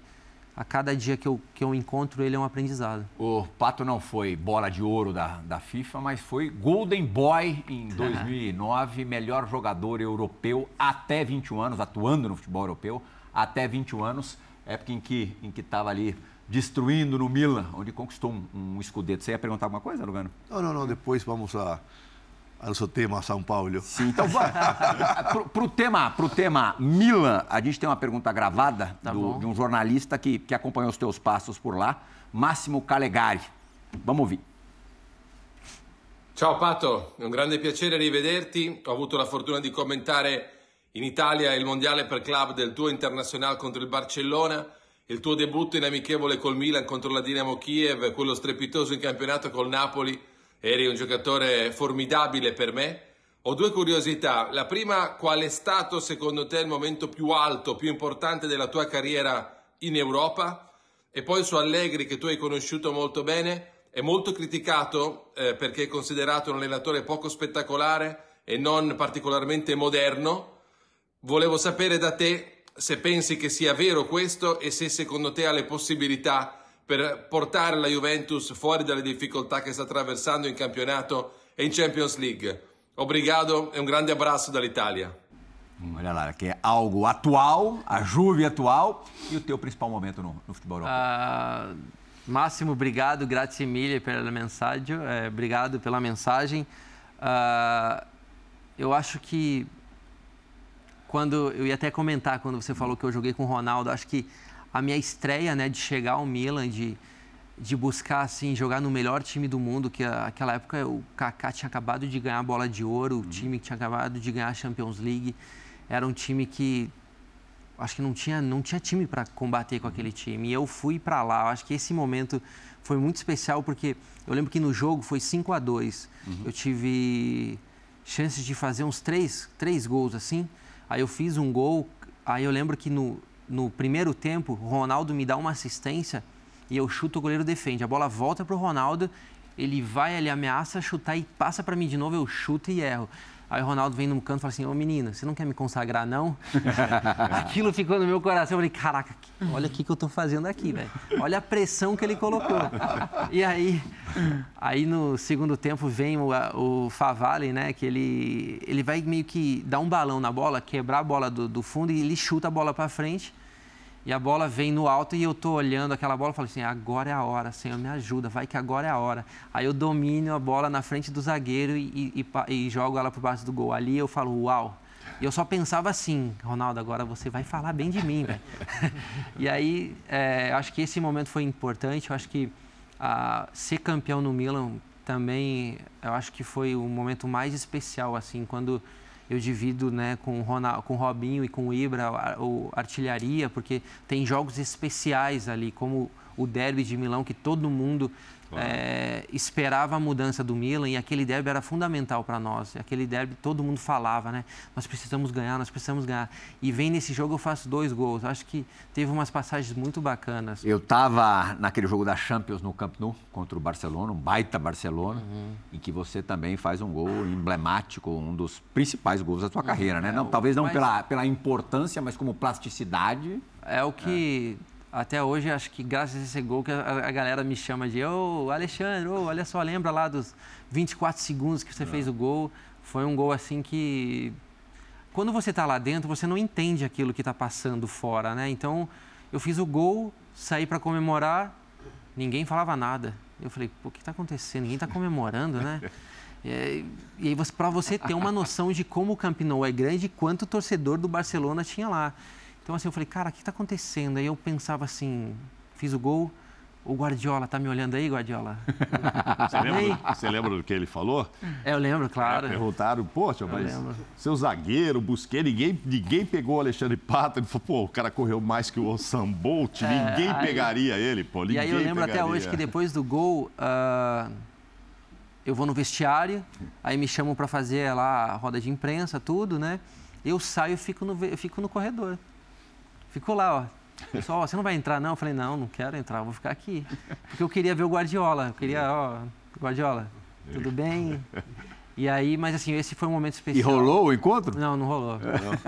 a cada dia que eu, que eu encontro ele é um aprendizado. O Pato não foi bola de ouro da, da FIFA, mas foi Golden Boy em 2009, melhor jogador europeu até 21 anos, atuando no futebol europeu até 21 anos, época em que em que estava ali destruindo no Milan, onde conquistou um, um escudeto. Você ia perguntar alguma coisa, Lugano? Não, não, não. Depois vamos a, ao nosso tema São Paulo. Sim, então para o tema, pro tema Milan, a gente tem uma pergunta gravada tá do, de um jornalista que, que acompanhou os teus passos por lá, Massimo Calegari. Vamos ouvir. Ciao Pato, è un grande piacere rivederti. Ho avuto la fortuna di commentare in Italia il mondiale per club del tuo internazionale contro il Barcellona il tuo debutto in amichevole col Milan contro la Dinamo Kiev, quello strepitoso in campionato col Napoli, eri un giocatore formidabile per me. Ho due curiosità. La prima, qual è stato secondo te il momento più alto, più importante della tua carriera in Europa? E poi su Allegri, che tu hai conosciuto molto bene, è molto criticato eh, perché è considerato un allenatore poco spettacolare e non particolarmente moderno. Volevo sapere da te se pensi che sia vero questo e se secondo te ha le possibilità per portare la Juventus fuori dalle difficoltà che sta attraversando in campionato e in Champions League. Obrigado e um grande abraço dall'Italia. Olha lá, que é algo atual, a Juve atual e o teu principal momento no, no futebol europeu. Uh, Máximo, obrigado, grazie mille pela mensagem, é, obrigado pela mensagem. Uh, eu acho que quando eu ia até comentar quando você falou que eu joguei com o Ronaldo, acho que a minha estreia, né, de chegar ao Milan, de, de buscar assim jogar no melhor time do mundo, que naquela época o Kaká tinha acabado de ganhar a bola de ouro, o uhum. time que tinha acabado de ganhar a Champions League, era um time que acho que não tinha não tinha time para combater com aquele time. E eu fui para lá. Eu acho que esse momento foi muito especial porque eu lembro que no jogo foi 5 a 2. Uhum. Eu tive chances de fazer uns três, três gols assim. Aí eu fiz um gol, aí eu lembro que no, no primeiro tempo, o Ronaldo me dá uma assistência e eu chuto, o goleiro defende. A bola volta para o Ronaldo, ele vai, ele ameaça chutar e passa para mim de novo, eu chuto e erro. Aí o Ronaldo vem no canto e fala assim: Ô menina, você não quer me consagrar, não? Aquilo ficou no meu coração. Eu falei: Caraca, olha o que, que eu tô fazendo aqui, velho. Olha a pressão que ele colocou. E aí, aí no segundo tempo vem o, o Favale, né? Que ele, ele vai meio que dar um balão na bola, quebrar a bola do, do fundo e ele chuta a bola para frente. E a bola vem no alto e eu tô olhando aquela bola e falo assim: agora é a hora, Senhor, me ajuda, vai que agora é a hora. Aí eu domino a bola na frente do zagueiro e, e, e, jogo ela por baixo do gol. Ali eu falo: uau. E eu só pensava assim: Ronaldo, agora você vai falar bem de mim, e aí, é, acho que esse momento foi importante. Eu acho que a, ser campeão no Milan também, eu acho que foi o momento mais especial, assim, quando eu divido né, com, o Ronaldo, com o Robinho e com o Ibra, o artilharia, porque tem jogos especiais ali, como o derby de Milão, que todo mundo é, esperava a mudança do Milan e aquele derby era fundamental para nós. Aquele derby todo mundo falava, né? Nós precisamos ganhar, nós precisamos ganhar. E vem nesse jogo eu faço dois gols. Acho que teve umas passagens muito bacanas. Eu estava naquele jogo da Champions no Camp Nou contra o Barcelona, um baita Barcelona, uhum. em que você também faz um gol emblemático, um dos principais gols da sua uhum. carreira, né? Não, talvez não mas... pela, pela importância, mas como plasticidade. É o que é até hoje, acho que graças a esse gol que a, a galera me chama de ô, oh, Alexandre, oh, olha só, lembra lá dos 24 segundos que você é. fez o gol. Foi um gol assim que quando você está lá dentro, você não entende aquilo que está passando fora, né? Então, eu fiz o gol, saí para comemorar, ninguém falava nada. Eu falei, pô, o que está acontecendo? Ninguém está comemorando, né? E, e aí, para você ter uma noção de como o Camp Nou é grande e quanto o torcedor do Barcelona tinha lá. Então, assim, eu falei, cara, o que está acontecendo? Aí eu pensava assim, fiz o gol, o Guardiola, tá me olhando aí, Guardiola? Você lembra, você lembra do que ele falou? É, eu lembro, claro. É, perguntaram, poxa, mas seu zagueiro, busquei, ninguém, ninguém pegou o Alexandre Pato. Ele falou, pô, o cara correu mais que o Osam Bolt, é, ninguém aí, pegaria ele, pô, ninguém E aí eu lembro pegaria. até hoje que depois do gol, uh, eu vou no vestiário, aí me chamam para fazer lá a roda de imprensa, tudo, né? Eu saio e fico no, fico no corredor. Ficou lá, ó. Pessoal, você não vai entrar não? Eu falei, não, não quero entrar, vou ficar aqui. Porque eu queria ver o Guardiola. Eu queria, ó, Guardiola, tudo bem? E aí, mas assim, esse foi um momento especial. E rolou o encontro? Não, não rolou.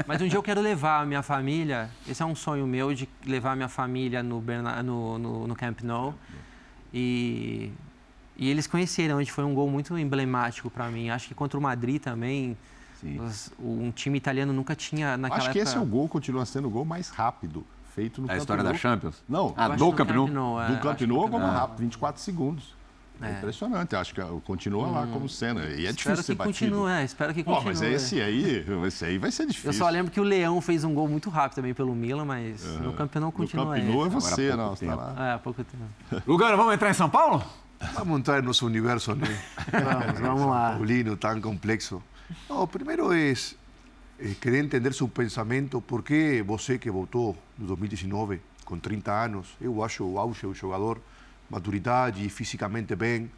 Mas um dia eu quero levar a minha família, esse é um sonho meu, de levar a minha família no, Berna, no, no, no Camp Nou. E, e eles conheceram, onde foi um gol muito emblemático para mim. Acho que contra o Madrid também, um time italiano nunca tinha naquela Acho que época... esse é o gol, continua sendo o gol mais rápido feito no é A história da Champions? Não, ah, do Camp Nou. Do Camp Nou é como rápido, 24 segundos. É. é impressionante, acho que continua hum. lá como cena. E é difícil ser batido. Continue, é, espero que continue. Oh, mas esse aí, esse aí vai ser difícil. Eu só lembro que o Leão fez um gol muito rápido também pelo Milan, mas uhum. no Camp Nou continua. No Camp Nou é você, não, está lá. É, há pouco tempo. Lugano, vamos entrar em São Paulo? Vamos entrar no nosso universo, né? vamos, vamos lá. Paulino, tão complexo. Não, primeiro é eh, querer entender seu pensamento, por que você que votou no 2019, com 30 anos, eu acho o auge o jogador, maturidade, fisicamente bem,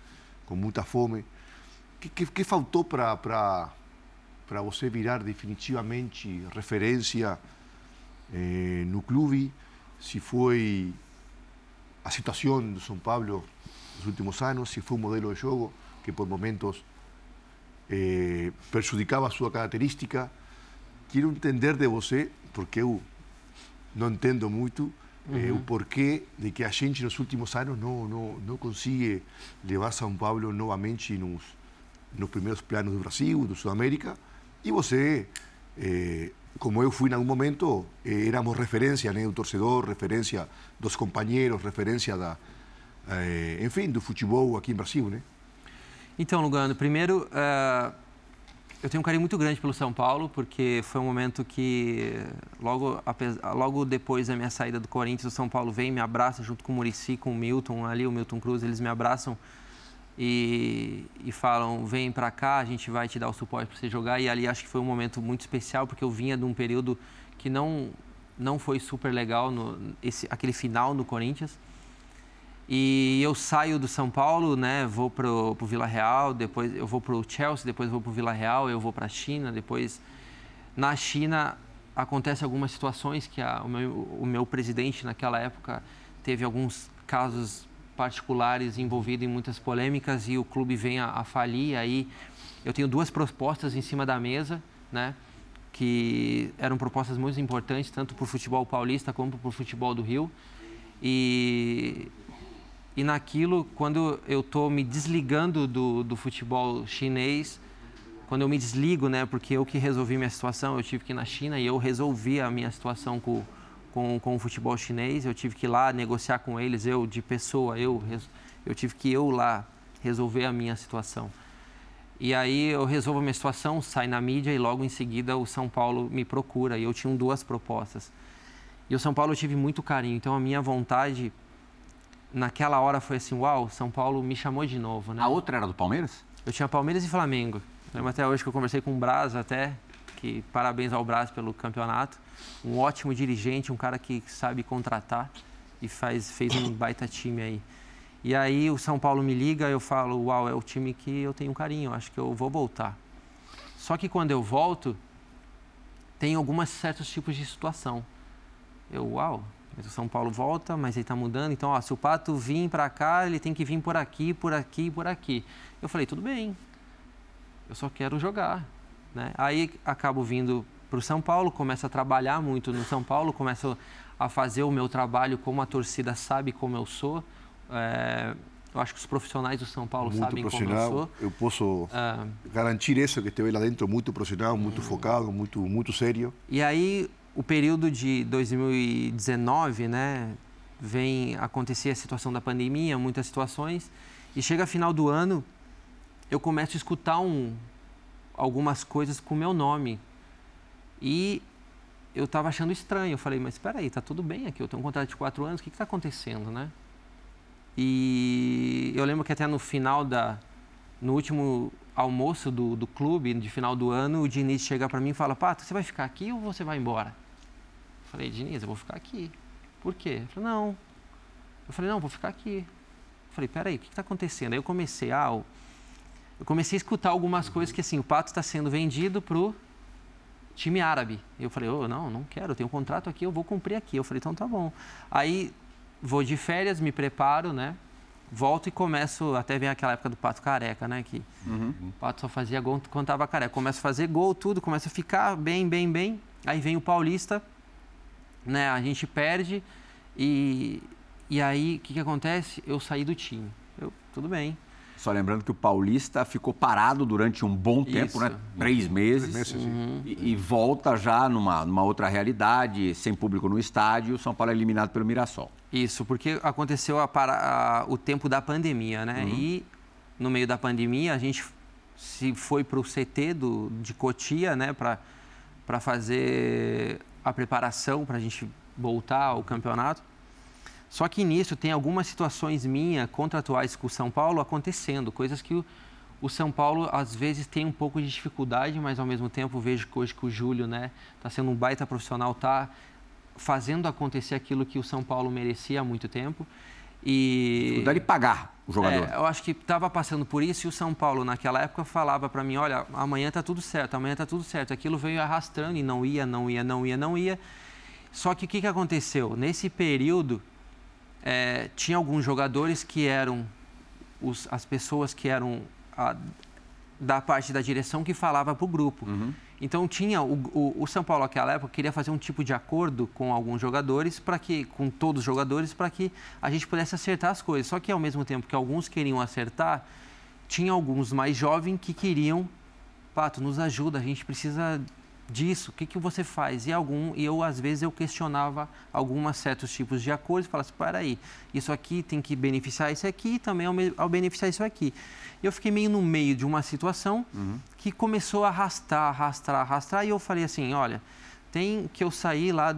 com muita fome. O que, que, que, faltou para você virar definitivamente referência eh, no clube? Se foi a situação do São Paulo nos últimos anos, se foi o modelo de jogo que por momentos eh, prejudicava a sua característica, quero entender de você, porque eu não entendo muito, uhum. o porquê de que a gente nos últimos anos não, não, não consegue levar São Paulo novamente nos, nos primeiros planos do Brasil, do Sudamérica, e você, eh, como eu fui em algum momento, eh, éramos referência, né, do torcedor, referência dos companheiros, referência da, eh, enfim, do futebol aqui em Brasil, né? Então, Lugano, primeiro, uh eu tenho um carinho muito grande pelo São Paulo, porque foi um momento que, logo, logo depois da minha saída do Corinthians, o São Paulo vem, me abraça junto com o Murici, com o Milton, ali, o Milton Cruz, eles me abraçam e, e falam: vem para cá, a gente vai te dar o suporte para você jogar. E ali acho que foi um momento muito especial, porque eu vinha de um período que não, não foi super legal, no, esse, aquele final no Corinthians. E eu saio do São Paulo, né? Vou para o Vila Real, depois eu vou para o Chelsea, depois vou para o Vila Real, eu vou para a China, depois na China acontece algumas situações que a, o, meu, o meu presidente naquela época teve alguns casos particulares envolvidos em muitas polêmicas e o clube vem a, a falir. Aí eu tenho duas propostas em cima da mesa, né? Que eram propostas muito importantes tanto para o futebol paulista como para o futebol do Rio. E e naquilo, quando eu estou me desligando do, do futebol chinês, quando eu me desligo, né, porque eu que resolvi minha situação, eu tive que ir na China e eu resolvi a minha situação com, com, com o futebol chinês. Eu tive que ir lá negociar com eles, eu de pessoa, eu, eu tive que eu lá resolver a minha situação. E aí eu resolvo a minha situação, sai na mídia e logo em seguida o São Paulo me procura e eu tinha duas propostas. E o São Paulo eu tive muito carinho, então a minha vontade naquela hora foi assim, uau, São Paulo me chamou de novo, né? A outra era do Palmeiras? Eu tinha Palmeiras e Flamengo. Lembro até hoje que eu conversei com o Braz até, que parabéns ao Braz pelo campeonato. Um ótimo dirigente, um cara que sabe contratar e faz, fez um baita time aí. E aí o São Paulo me liga, eu falo, uau, é o time que eu tenho carinho, acho que eu vou voltar. Só que quando eu volto, tem alguns certos tipos de situação. Eu, uau, o São Paulo volta, mas ele está mudando. Então, ó, se o Pato vir para cá, ele tem que vir por aqui, por aqui, por aqui. Eu falei, tudo bem, eu só quero jogar. Né? Aí acabo vindo para o São Paulo, começo a trabalhar muito no São Paulo, começo a fazer o meu trabalho como a torcida sabe como eu sou. É, eu acho que os profissionais do São Paulo muito sabem como eu sou. Eu posso ah. garantir isso, que esteve lá dentro muito profissional, muito hum. focado, muito, muito sério. E aí, o período de 2019, né, vem acontecer a situação da pandemia, muitas situações, e chega final do ano, eu começo a escutar um, algumas coisas com meu nome. E eu estava achando estranho. Eu falei, mas espera aí, tá tudo bem aqui, eu tenho um contrato de quatro anos, o que está acontecendo, né? E eu lembro que até no final da, no último almoço do, do clube, de final do ano, o Diniz chega para mim e fala, Pato, você vai ficar aqui ou você vai embora? Falei, Diniz, eu vou ficar aqui. Por quê? Ele falou, não. Eu falei, não, vou ficar aqui. Eu falei, peraí, o que está acontecendo? Aí eu comecei, ah, eu comecei a escutar algumas coisas que assim, o Pato está sendo vendido pro time árabe. Eu falei, oh, não, não quero, eu tenho um contrato aqui, eu vou cumprir aqui. Eu falei, então tá bom. Aí vou de férias, me preparo, né? Volto e começo, até vem aquela época do Pato Careca, né? Que uhum. o Pato só fazia gol quando tava careca. Começo a fazer gol, tudo, começa a ficar bem, bem, bem. Aí vem o Paulista, né? A gente perde e, e aí o que, que acontece? Eu saí do time. Eu, tudo bem. Só lembrando que o Paulista ficou parado durante um bom tempo, Isso. né? Três meses. Três meses uhum. e, e, volta já numa, numa outra realidade, sem público no estádio. O São Paulo é eliminado pelo Mirassol. Isso, porque aconteceu a, a, o tempo da pandemia, né? Uhum. E no meio da pandemia a gente se foi para o CT do, de Cotia, né? Para fazer a preparação para a gente voltar ao campeonato. Só que nisso tem algumas situações minhas contratuais com o São Paulo acontecendo, coisas que o, o São Paulo às vezes tem um pouco de dificuldade, mas ao mesmo tempo vejo que hoje que o Júlio, né, está sendo um baita profissional, está fazendo acontecer aquilo que o São Paulo merecia há muito tempo. E dificuldade de pagar o jogador. É, eu acho que estava passando por isso e o São Paulo naquela época falava para mim, olha, amanhã está tudo certo, amanhã está tudo certo. Aquilo veio arrastando e não ia, não ia, não ia, não ia. Só que o que, que aconteceu? Nesse período é, tinha alguns jogadores que eram os, as pessoas que eram a, da parte da direção que falava para o grupo. Uhum. Então tinha o, o, o, São Paulo naquela época queria fazer um tipo de acordo com alguns jogadores para que com todos os jogadores para que a gente pudesse acertar as coisas. Só que ao mesmo tempo que alguns queriam acertar, tinha alguns mais jovens que queriam, Pato, nos ajuda, a gente precisa disso, o que, que você faz? E algum, e eu às vezes eu questionava alguns certos tipos de acordos, falava assim, para aí, isso aqui tem que beneficiar isso aqui e também ao, ao, beneficiar isso aqui. Eu fiquei meio no meio de uma situação uhum. que começou a arrastar, arrastar, arrastar e eu falei assim, olha, tem que eu sair lá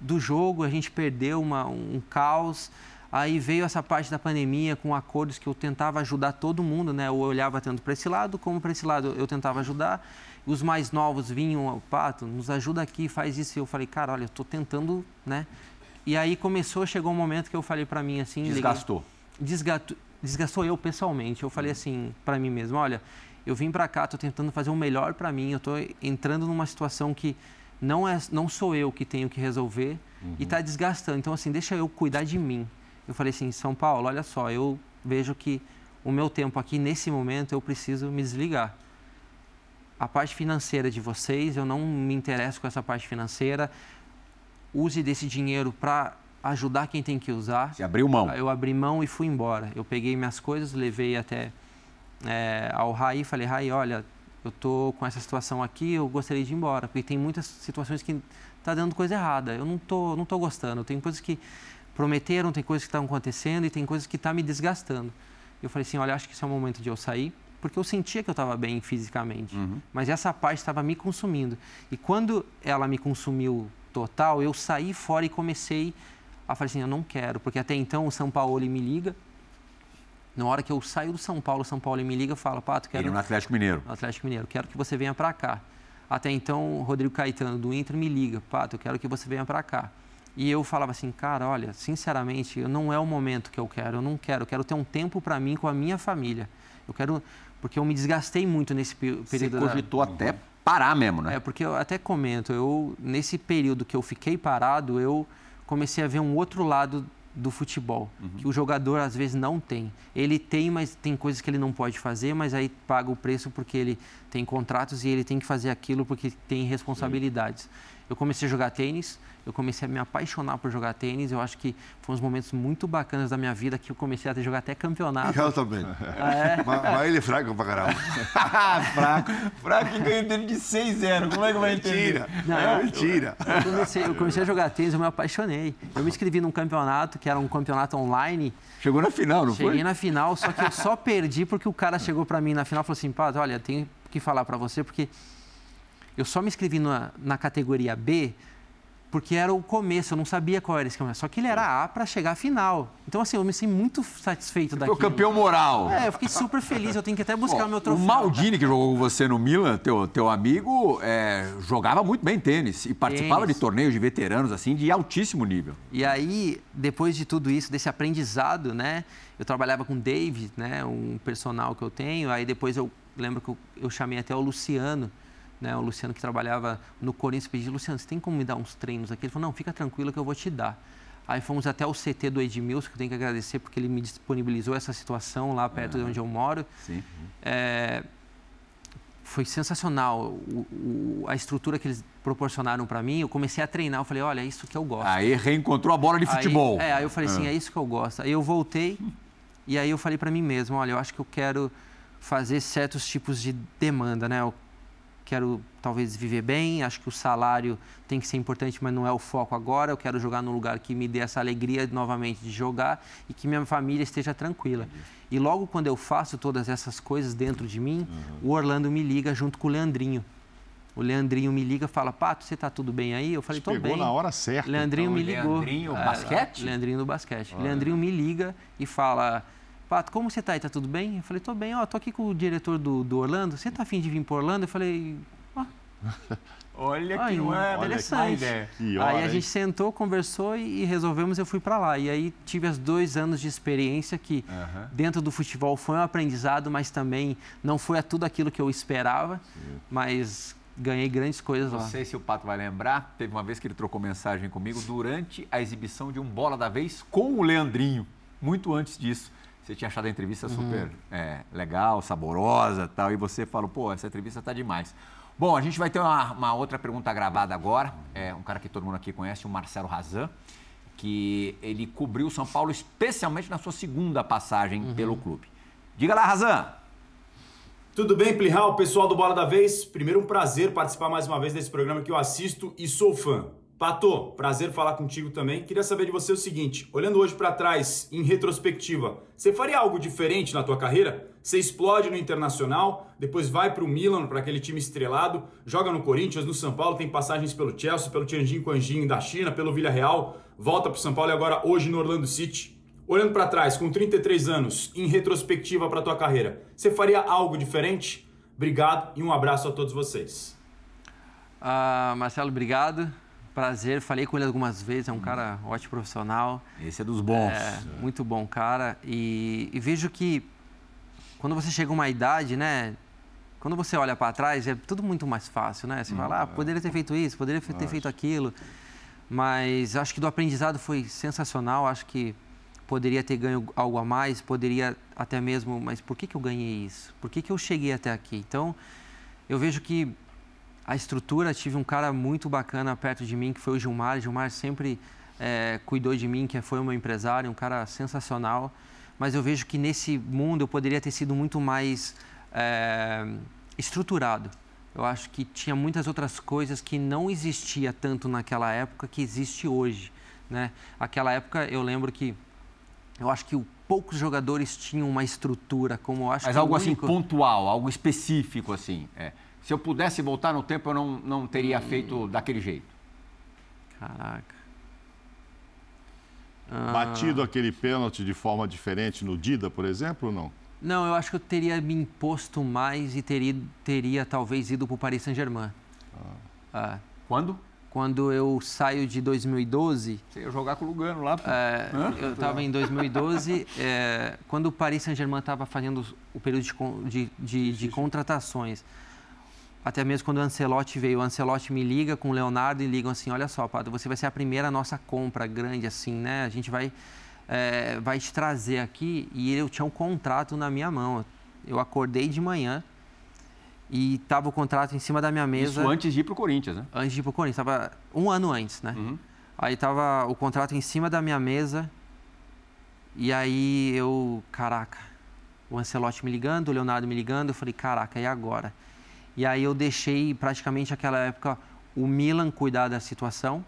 do jogo, a gente perdeu uma, um caos, Aí veio essa parte da pandemia com acordos que eu tentava ajudar todo mundo, né? Eu olhava tanto para esse lado como para esse lado eu tentava ajudar os mais novos vinham, Pato, nos ajuda aqui, faz isso. E eu falei, cara, olha, eu estou tentando, né? E aí começou, chegou um momento que eu falei para mim assim... Desgastou. desgastou, desgastou eu pessoalmente. Eu falei assim para mim mesmo, olha, eu vim para cá, estou tentando fazer o melhor para mim, eu estou entrando numa situação que não, é, não sou eu que tenho que resolver uhum. e está desgastando. Então, assim, deixa eu cuidar de mim. Eu falei assim, São Paulo, olha só, eu vejo que o meu tempo aqui, nesse momento, eu preciso me desligar a parte financeira de vocês, eu não me interesso com essa parte financeira. Use desse dinheiro para ajudar quem tem que usar. Você abriu mão? Eu abri mão e fui embora. Eu peguei minhas coisas, levei até é, ao Rai e falei, Rai, olha, eu tô com essa situação aqui, eu gostaria de ir embora, porque tem muitas situações que tá dando coisa errada. Eu não tô, não tô gostando. Tem coisas que prometeram, tem coisas que estão acontecendo e tem coisas que estão tá me desgastando. Eu falei assim, olha, acho que esse é o momento de eu sair, porque eu sentia que eu estava bem fisicamente, uhum. mas essa parte estava me consumindo. E quando ela me consumiu total, eu saí fora e comecei a falar assim, eu não quero, porque até então o São Paulo me liga, na hora que eu saio do São Paulo, São Paulo me liga e fala, Pato, quero... Ele no Atlético Mineiro. No Atlético Mineiro, quero que você venha para cá. Até então, o Rodrigo Caetano, do Inter, me liga, Pato, eu quero que você venha para cá. E eu falava assim, cara, olha, sinceramente, não é o momento que eu quero, eu não quero, eu quero ter um tempo para mim com a minha família. Eu quero, porque eu me desgastei muito nesse período. Você cogitou da... até parar mesmo, né? É, porque eu até comento, eu, nesse período que eu fiquei parado, eu comecei a ver um outro lado do futebol, uhum. que o jogador às vezes não tem. Ele tem, mas tem coisas que ele não pode fazer, mas aí paga o preço porque ele tem contratos e ele tem que fazer aquilo porque tem responsabilidades. Sim. Eu comecei a jogar tênis, eu comecei a me apaixonar por jogar tênis. Eu acho que foram uns momentos muito bacanas da minha vida que eu comecei a jogar até campeonato. Eu também. Ah, é? mas, mas, ele é fraco pra caramba. fraco. Fraco que ganhou dele de 6-0. Como é que vai entender? Mentira. Não, é mentira. Eu, eu, comecei, eu comecei a jogar tênis, eu me apaixonei. Eu me inscrevi num campeonato, que era um campeonato online. Chegou na final, não Cheguei foi? Cheguei na final, só que eu só perdi porque o cara chegou pra mim na final e falou assim, Pato, olha, tenho que falar pra você porque eu só me inscrevi na, na categoria B porque era o começo, eu não sabia qual era esse campeonato. Só que ele era A para chegar à final. Então, assim, eu me senti muito satisfeito daquilo. Foi o campeão moral. É, eu fiquei super feliz, eu tenho que até buscar o meu troféu. O Maldini, que jogou com você no Milan, teu, teu amigo, é, jogava muito bem tênis e participava tênis. de torneios de veteranos, assim, de altíssimo nível. E aí, depois de tudo isso, desse aprendizado, né, eu trabalhava com o David, né, um personal que eu tenho, aí depois eu lembro que eu, eu chamei até o Luciano, né, o Luciano que trabalhava no Corinthians, pediu, Luciano, você tem como me dar uns treinos aqui? Ele falou, não, fica tranquilo que eu vou te dar. Aí fomos até o CT do Edmilson, que eu tenho que agradecer porque ele me disponibilizou essa situação lá perto de onde eu moro. Sim. É, foi sensacional o, o, a estrutura que eles proporcionaram para mim. Eu comecei a treinar, eu falei, olha, é isso que eu gosto. Aí reencontrou a bola de futebol. Aí, é, aí eu falei assim, é. é isso que eu gosto. Aí eu voltei e aí eu falei para mim mesmo, olha, eu acho que eu quero fazer certos tipos de demanda, né? Eu quero talvez viver bem, acho que o salário tem que ser importante, mas não é o foco agora. Eu quero jogar num lugar que me dê essa alegria novamente de jogar e que minha família esteja tranquila. E logo quando eu faço todas essas coisas dentro de mim, uhum. o Orlando me liga junto com o Leandrinho. O Leandrinho me liga e fala, Pato, você está tudo bem aí? Eu falei, tô pegou bem. na hora certa. Leandrinho então. me ligou. Leandrinho, é, basquete? Leandrinho do basquete. Olha. Leandrinho me liga e fala, Pato, como você está aí? Tá tudo bem? Eu falei, tô bem. Ó, tô aqui com o diretor do, do Orlando. Você tá afim de vir para Orlando? Eu falei, Olha que não é interessante. aí a gente sentou, conversou e, e, resolvemos, eu fui para lá. E aí tive os dois anos de experiência que uhum. dentro do futebol foi um aprendizado, mas também não foi a tudo aquilo que eu esperava, Sim. mas ganhei grandes coisas lá. Não sei se o Pato vai lembrar, teve uma vez que ele trocou mensagem comigo durante a exibição de um Bola da Vez com o Leandrinho, muito antes disso. Você tinha achado a entrevista uhum. super é, legal, saborosa tal, e você falou, pô, essa entrevista tá demais. Bom, a gente vai ter uma, uma, outra pergunta gravada agora. É um cara que todo mundo aqui conhece, o Marcelo Razan, que ele cobriu o São Paulo especialmente na sua segunda passagem uhum. pelo clube. Diga lá, Razan. Tudo bem, Plihal, pessoal do Bola da Vez? Primeiro, um prazer participar mais uma vez desse programa que eu assisto e sou fã. Pato, prazer falar contigo também. Queria saber de você o seguinte: olhando hoje para trás, em retrospectiva, você faria algo diferente na tua carreira? Você explode no Internacional, depois vai para o Milan, para aquele time estrelado, joga no Corinthians, no São Paulo, tem passagens pelo Chelsea, pelo Tianjin Quanjin da China, pelo Villarreal, volta para o São Paulo e agora hoje no Orlando City. Olhando para trás, com 33 anos, em retrospectiva para tua carreira, você faria algo diferente? Obrigado e um abraço a todos vocês. Uh, Marcelo, obrigado prazer, falei com ele algumas vezes, é um cara ótimo profissional. Esse é dos bons. É, muito bom cara. E, e, vejo que quando você chega a uma idade, né? Quando você olha para trás, é tudo muito mais fácil, né? Você hum, fala, ah, poderia ter feito isso, poderia ter feito aquilo. Mas acho que do aprendizado foi sensacional. Acho que poderia ter ganho algo a mais, poderia até mesmo, mas por que, que eu ganhei isso? Por que, que eu cheguei até aqui? Então, eu vejo que a estrutura, tive um cara muito bacana perto de mim, que foi o Gilmar. O Gilmar sempre é, cuidou de mim, que foi o meu empresário, um cara sensacional. Mas eu vejo que nesse mundo eu poderia ter sido muito mais é, estruturado. eu acho que tinha muitas outras coisas que não existia tanto naquela época que existe hoje, né? Aquela época eu lembro que eu acho que poucos jogadores tinham uma estrutura como eu acho Mas que algo assim único... assim pontual, algo específico assim. É. Se eu pudesse voltar no tempo, eu não, não teria hum. feito daquele jeito. Caraca. Batido ah. aquele pênalti de forma diferente no Dida, por exemplo, ou não? Não, eu acho que eu teria me imposto mais e teria, teria talvez ido para o Paris Saint-Germain. Ah. Ah. Quando? Quando eu saio de 2012. Você ia jogar com o Lugano lá? É, eu estava em 2012, é, quando o Paris Saint-Germain estava fazendo o período de, de, de, de contratações até mesmo quando o Ancelotti veio, o Ancelotti me liga com o Leonardo e ligam assim, olha só, Pato, você vai ser a primeira nossa compra grande assim, né? A gente vai, é, vai te trazer aqui e eu tinha um contrato na minha mão. Eu acordei de manhã e tava o contrato em cima da minha mesa. Isso antes de ir pro Corinthians, né? Antes de ir pro Corinthians, tava um ano antes, né? Uhum. Aí tava o contrato em cima da minha mesa e aí eu, caraca, o Ancelotti me ligando, o Leonardo me ligando, eu falei, caraca, e agora? E aí eu deixei praticamente aquela época o Milan cuidar da situação,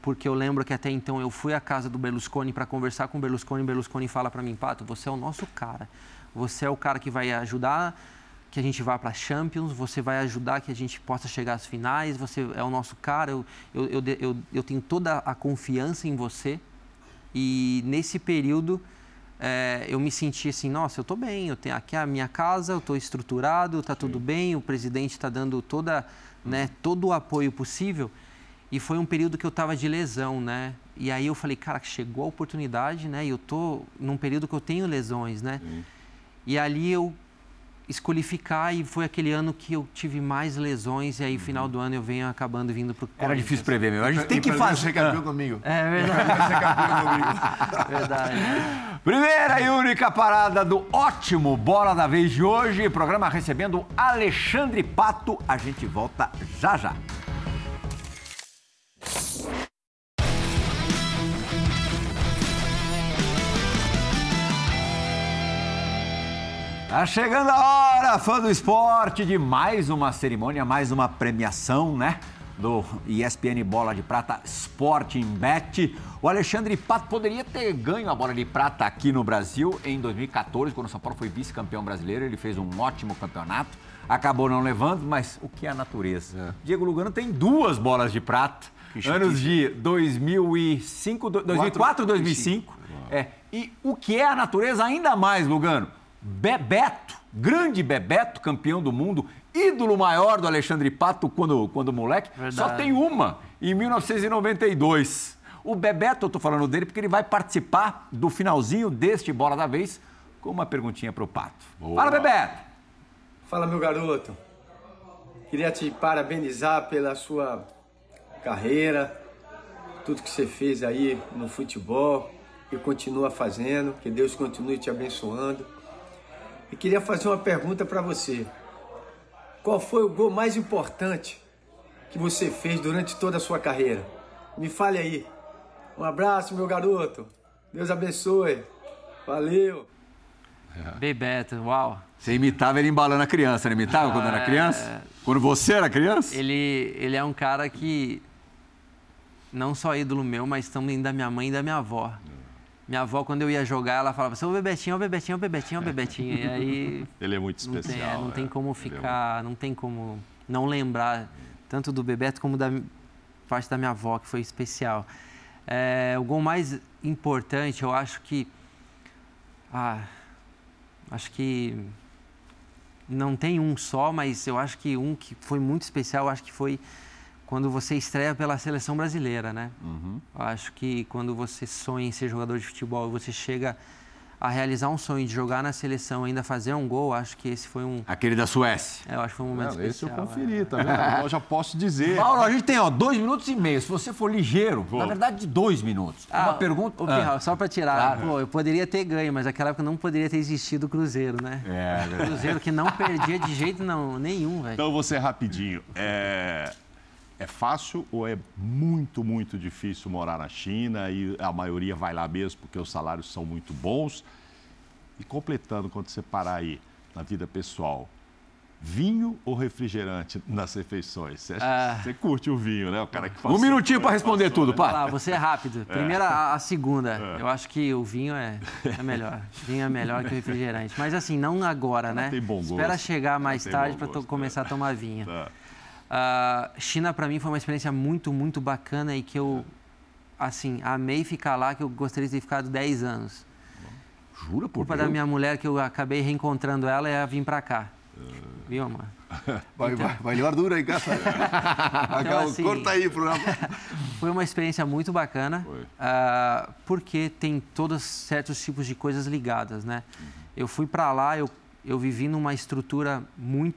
porque eu lembro que até então eu fui à casa do Berlusconi para conversar com o Berlusconi, Berlusconi fala para mim, Pato, você é o nosso cara. Você é o cara que vai ajudar que a gente vá para Champions, você vai ajudar que a gente possa chegar às finais, você é o nosso cara, eu, eu, eu, eu tenho toda a confiança em você. E nesse período é, eu me senti assim, nossa, eu estou bem, eu tenho aqui a minha casa, eu estou estruturado, está tudo bem, o presidente está dando toda, né, todo o apoio possível. E foi um período que eu estava de lesão, né? E aí eu falei, cara, chegou a oportunidade, né? E eu estou num período que eu tenho lesões, né? E ali eu escolhi ficar e foi aquele ano que eu tive mais lesões e aí final do ano eu venho acabando vindo para o Era difícil prever mesmo. A gente tem que fazer. Ser campeão comigo. É verdade. ser campeão comigo. verdade. Primeira e única parada do ótimo Bola da Vez de hoje. Programa recebendo Alexandre Pato. A gente volta já já. Tá chegando a hora, fã do esporte, de mais uma cerimônia, mais uma premiação, né? Do ESPN Bola de Prata Sporting Bet. O Alexandre Pato poderia ter ganho a bola de prata aqui no Brasil em 2014, quando o São Paulo foi vice-campeão brasileiro. Ele fez um ótimo campeonato, acabou não levando, mas o que é a natureza? É. Diego Lugano tem duas bolas de prata, anos de 2005, 2004 2005. É. E o que é a natureza ainda mais, Lugano? Bebeto, grande Bebeto, campeão do mundo, ídolo maior do Alexandre Pato quando, quando moleque, Verdade. só tem uma, em 1992. O Bebeto, eu estou falando dele porque ele vai participar do finalzinho deste Bola da Vez com uma perguntinha para o Pato. Boa. Fala, Bebeto! Fala, meu garoto. Queria te parabenizar pela sua carreira, tudo que você fez aí no futebol e continua fazendo. Que Deus continue te abençoando. E queria fazer uma pergunta para você. Qual foi o gol mais importante que você fez durante toda a sua carreira? Me fale aí. Um abraço, meu garoto. Deus abençoe. Valeu. Bebeto, uau. Você imitava ele embalando a criança, não imitava ah, quando era criança? É... Quando você era criança? Ele, ele é um cara que não só ídolo meu, mas também da minha mãe e da minha avó. Minha avó, quando eu ia jogar, ela falava assim, o Bebetinho, o Bebetinho, o Bebetinho, o Bebetinho. E aí... Ele é muito especial. Não tem, é, não tem como ficar, é não tem como não lembrar tanto do Bebeto como da parte da minha avó, que foi especial. É, o gol mais importante, eu acho que... Ah, acho que não tem um só, mas eu acho que um que foi muito especial, eu acho que foi quando você estreia pela seleção brasileira, né? Uhum. Eu acho que quando você sonha em ser jogador de futebol e você chega a realizar um sonho de jogar na seleção e ainda fazer um gol, acho que esse foi um... Aquele da Suécia. É, eu acho que foi um momento Não, especial. Esse eu conferi, é. tá vendo? eu já posso dizer. Mauro, a gente tem, ó, dois minutos e meio. Se você for ligeiro, Vou. na verdade, de dois minutos. Ah, Uma pergunta... Ô, ah. só para tirar, claro. pô, eu poderia ter ganho, mas naquela época não poderia ter existido o Cruzeiro, né? É, é. Cruzeiro que não perdia de jeito não, nenhum, velho. Então, você rapidinho. É... É fácil ou é muito, muito difícil morar na China e a maioria vai lá mesmo porque os salários são muito bons? E completando, quando você parar aí na vida pessoal, vinho ou refrigerante nas refeições? Você, ah. você curte o vinho, né? O cara que faz. Um minutinho para responder passou, tudo, né? pá. Ah, você é rápido. É. Primeira, é. a, a, segunda. É. Eu acho que o vinho é, é melhor. vinho é melhor que o refrigerante. Mas assim, não agora, né? Tem bom gosto. Espera chegar mais tarde para começar a tomar vinho. Tá. Uh, China para mim foi uma experiência muito, muito bacana e que eu, assim, amei ficar lá, que eu gostaria de ter ficado 10 anos. Jura por Culpa Deus? da minha mulher que eu acabei reencontrando ela é vir para cá. Viu, amor? Vai, então... vai, vai levar dura em casa. então, assim, corta aí o programa. Foi uma experiência muito bacana, uh, porque tem todos certos tipos de coisas ligadas, né? Uhum. Eu fui para lá, eu, eu vivi numa estrutura muito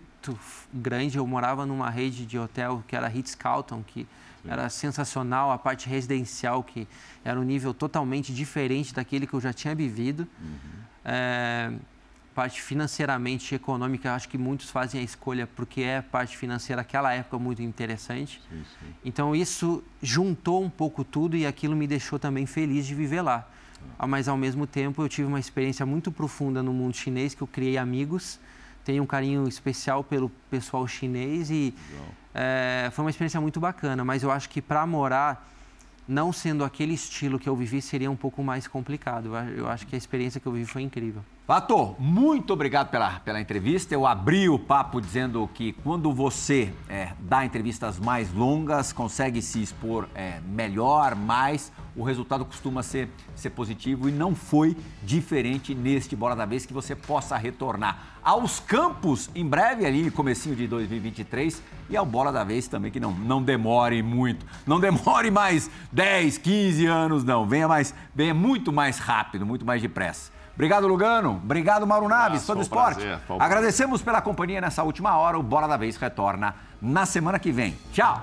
grande, eu morava numa rede de hotel que era Ritz-Carlton, que Sim. era sensacional, a parte residencial que era um nível totalmente diferente daquele que eu já tinha vivido. Uhum. É, parte financeiramente econômica, acho que muitos fazem a escolha porque é parte financeira aquela época muito interessante. Sim, sim. Então isso juntou um pouco tudo e aquilo me deixou também feliz de viver lá. Ah. Mas ao mesmo tempo eu tive uma experiência muito profunda no mundo chinês que eu criei amigos, tenho um carinho especial pelo pessoal chinês e é, foi uma experiência muito bacana. Mas eu acho que para morar não sendo aquele estilo que eu vivi, seria um pouco mais complicado. Eu acho que a experiência que eu vivi foi incrível. Pato, muito obrigado pela, pela entrevista. Eu abri o papo dizendo que quando você é, dá entrevistas mais longas, consegue se expor é, melhor, mais, o resultado costuma ser, ser positivo e não foi diferente neste Bola da Vez que você possa retornar aos campos em breve, ali comecinho de 2023 e ao Bola da Vez também que não, não demore muito, não demore mais 10, 15 anos não, venha mais, venha muito mais rápido, muito mais depressa. Obrigado, Lugano. Obrigado, Mauro Naves, fã do esporte. Prazer, Agradecemos pela companhia nessa última hora. O Bola da Vez retorna na semana que vem. Tchau!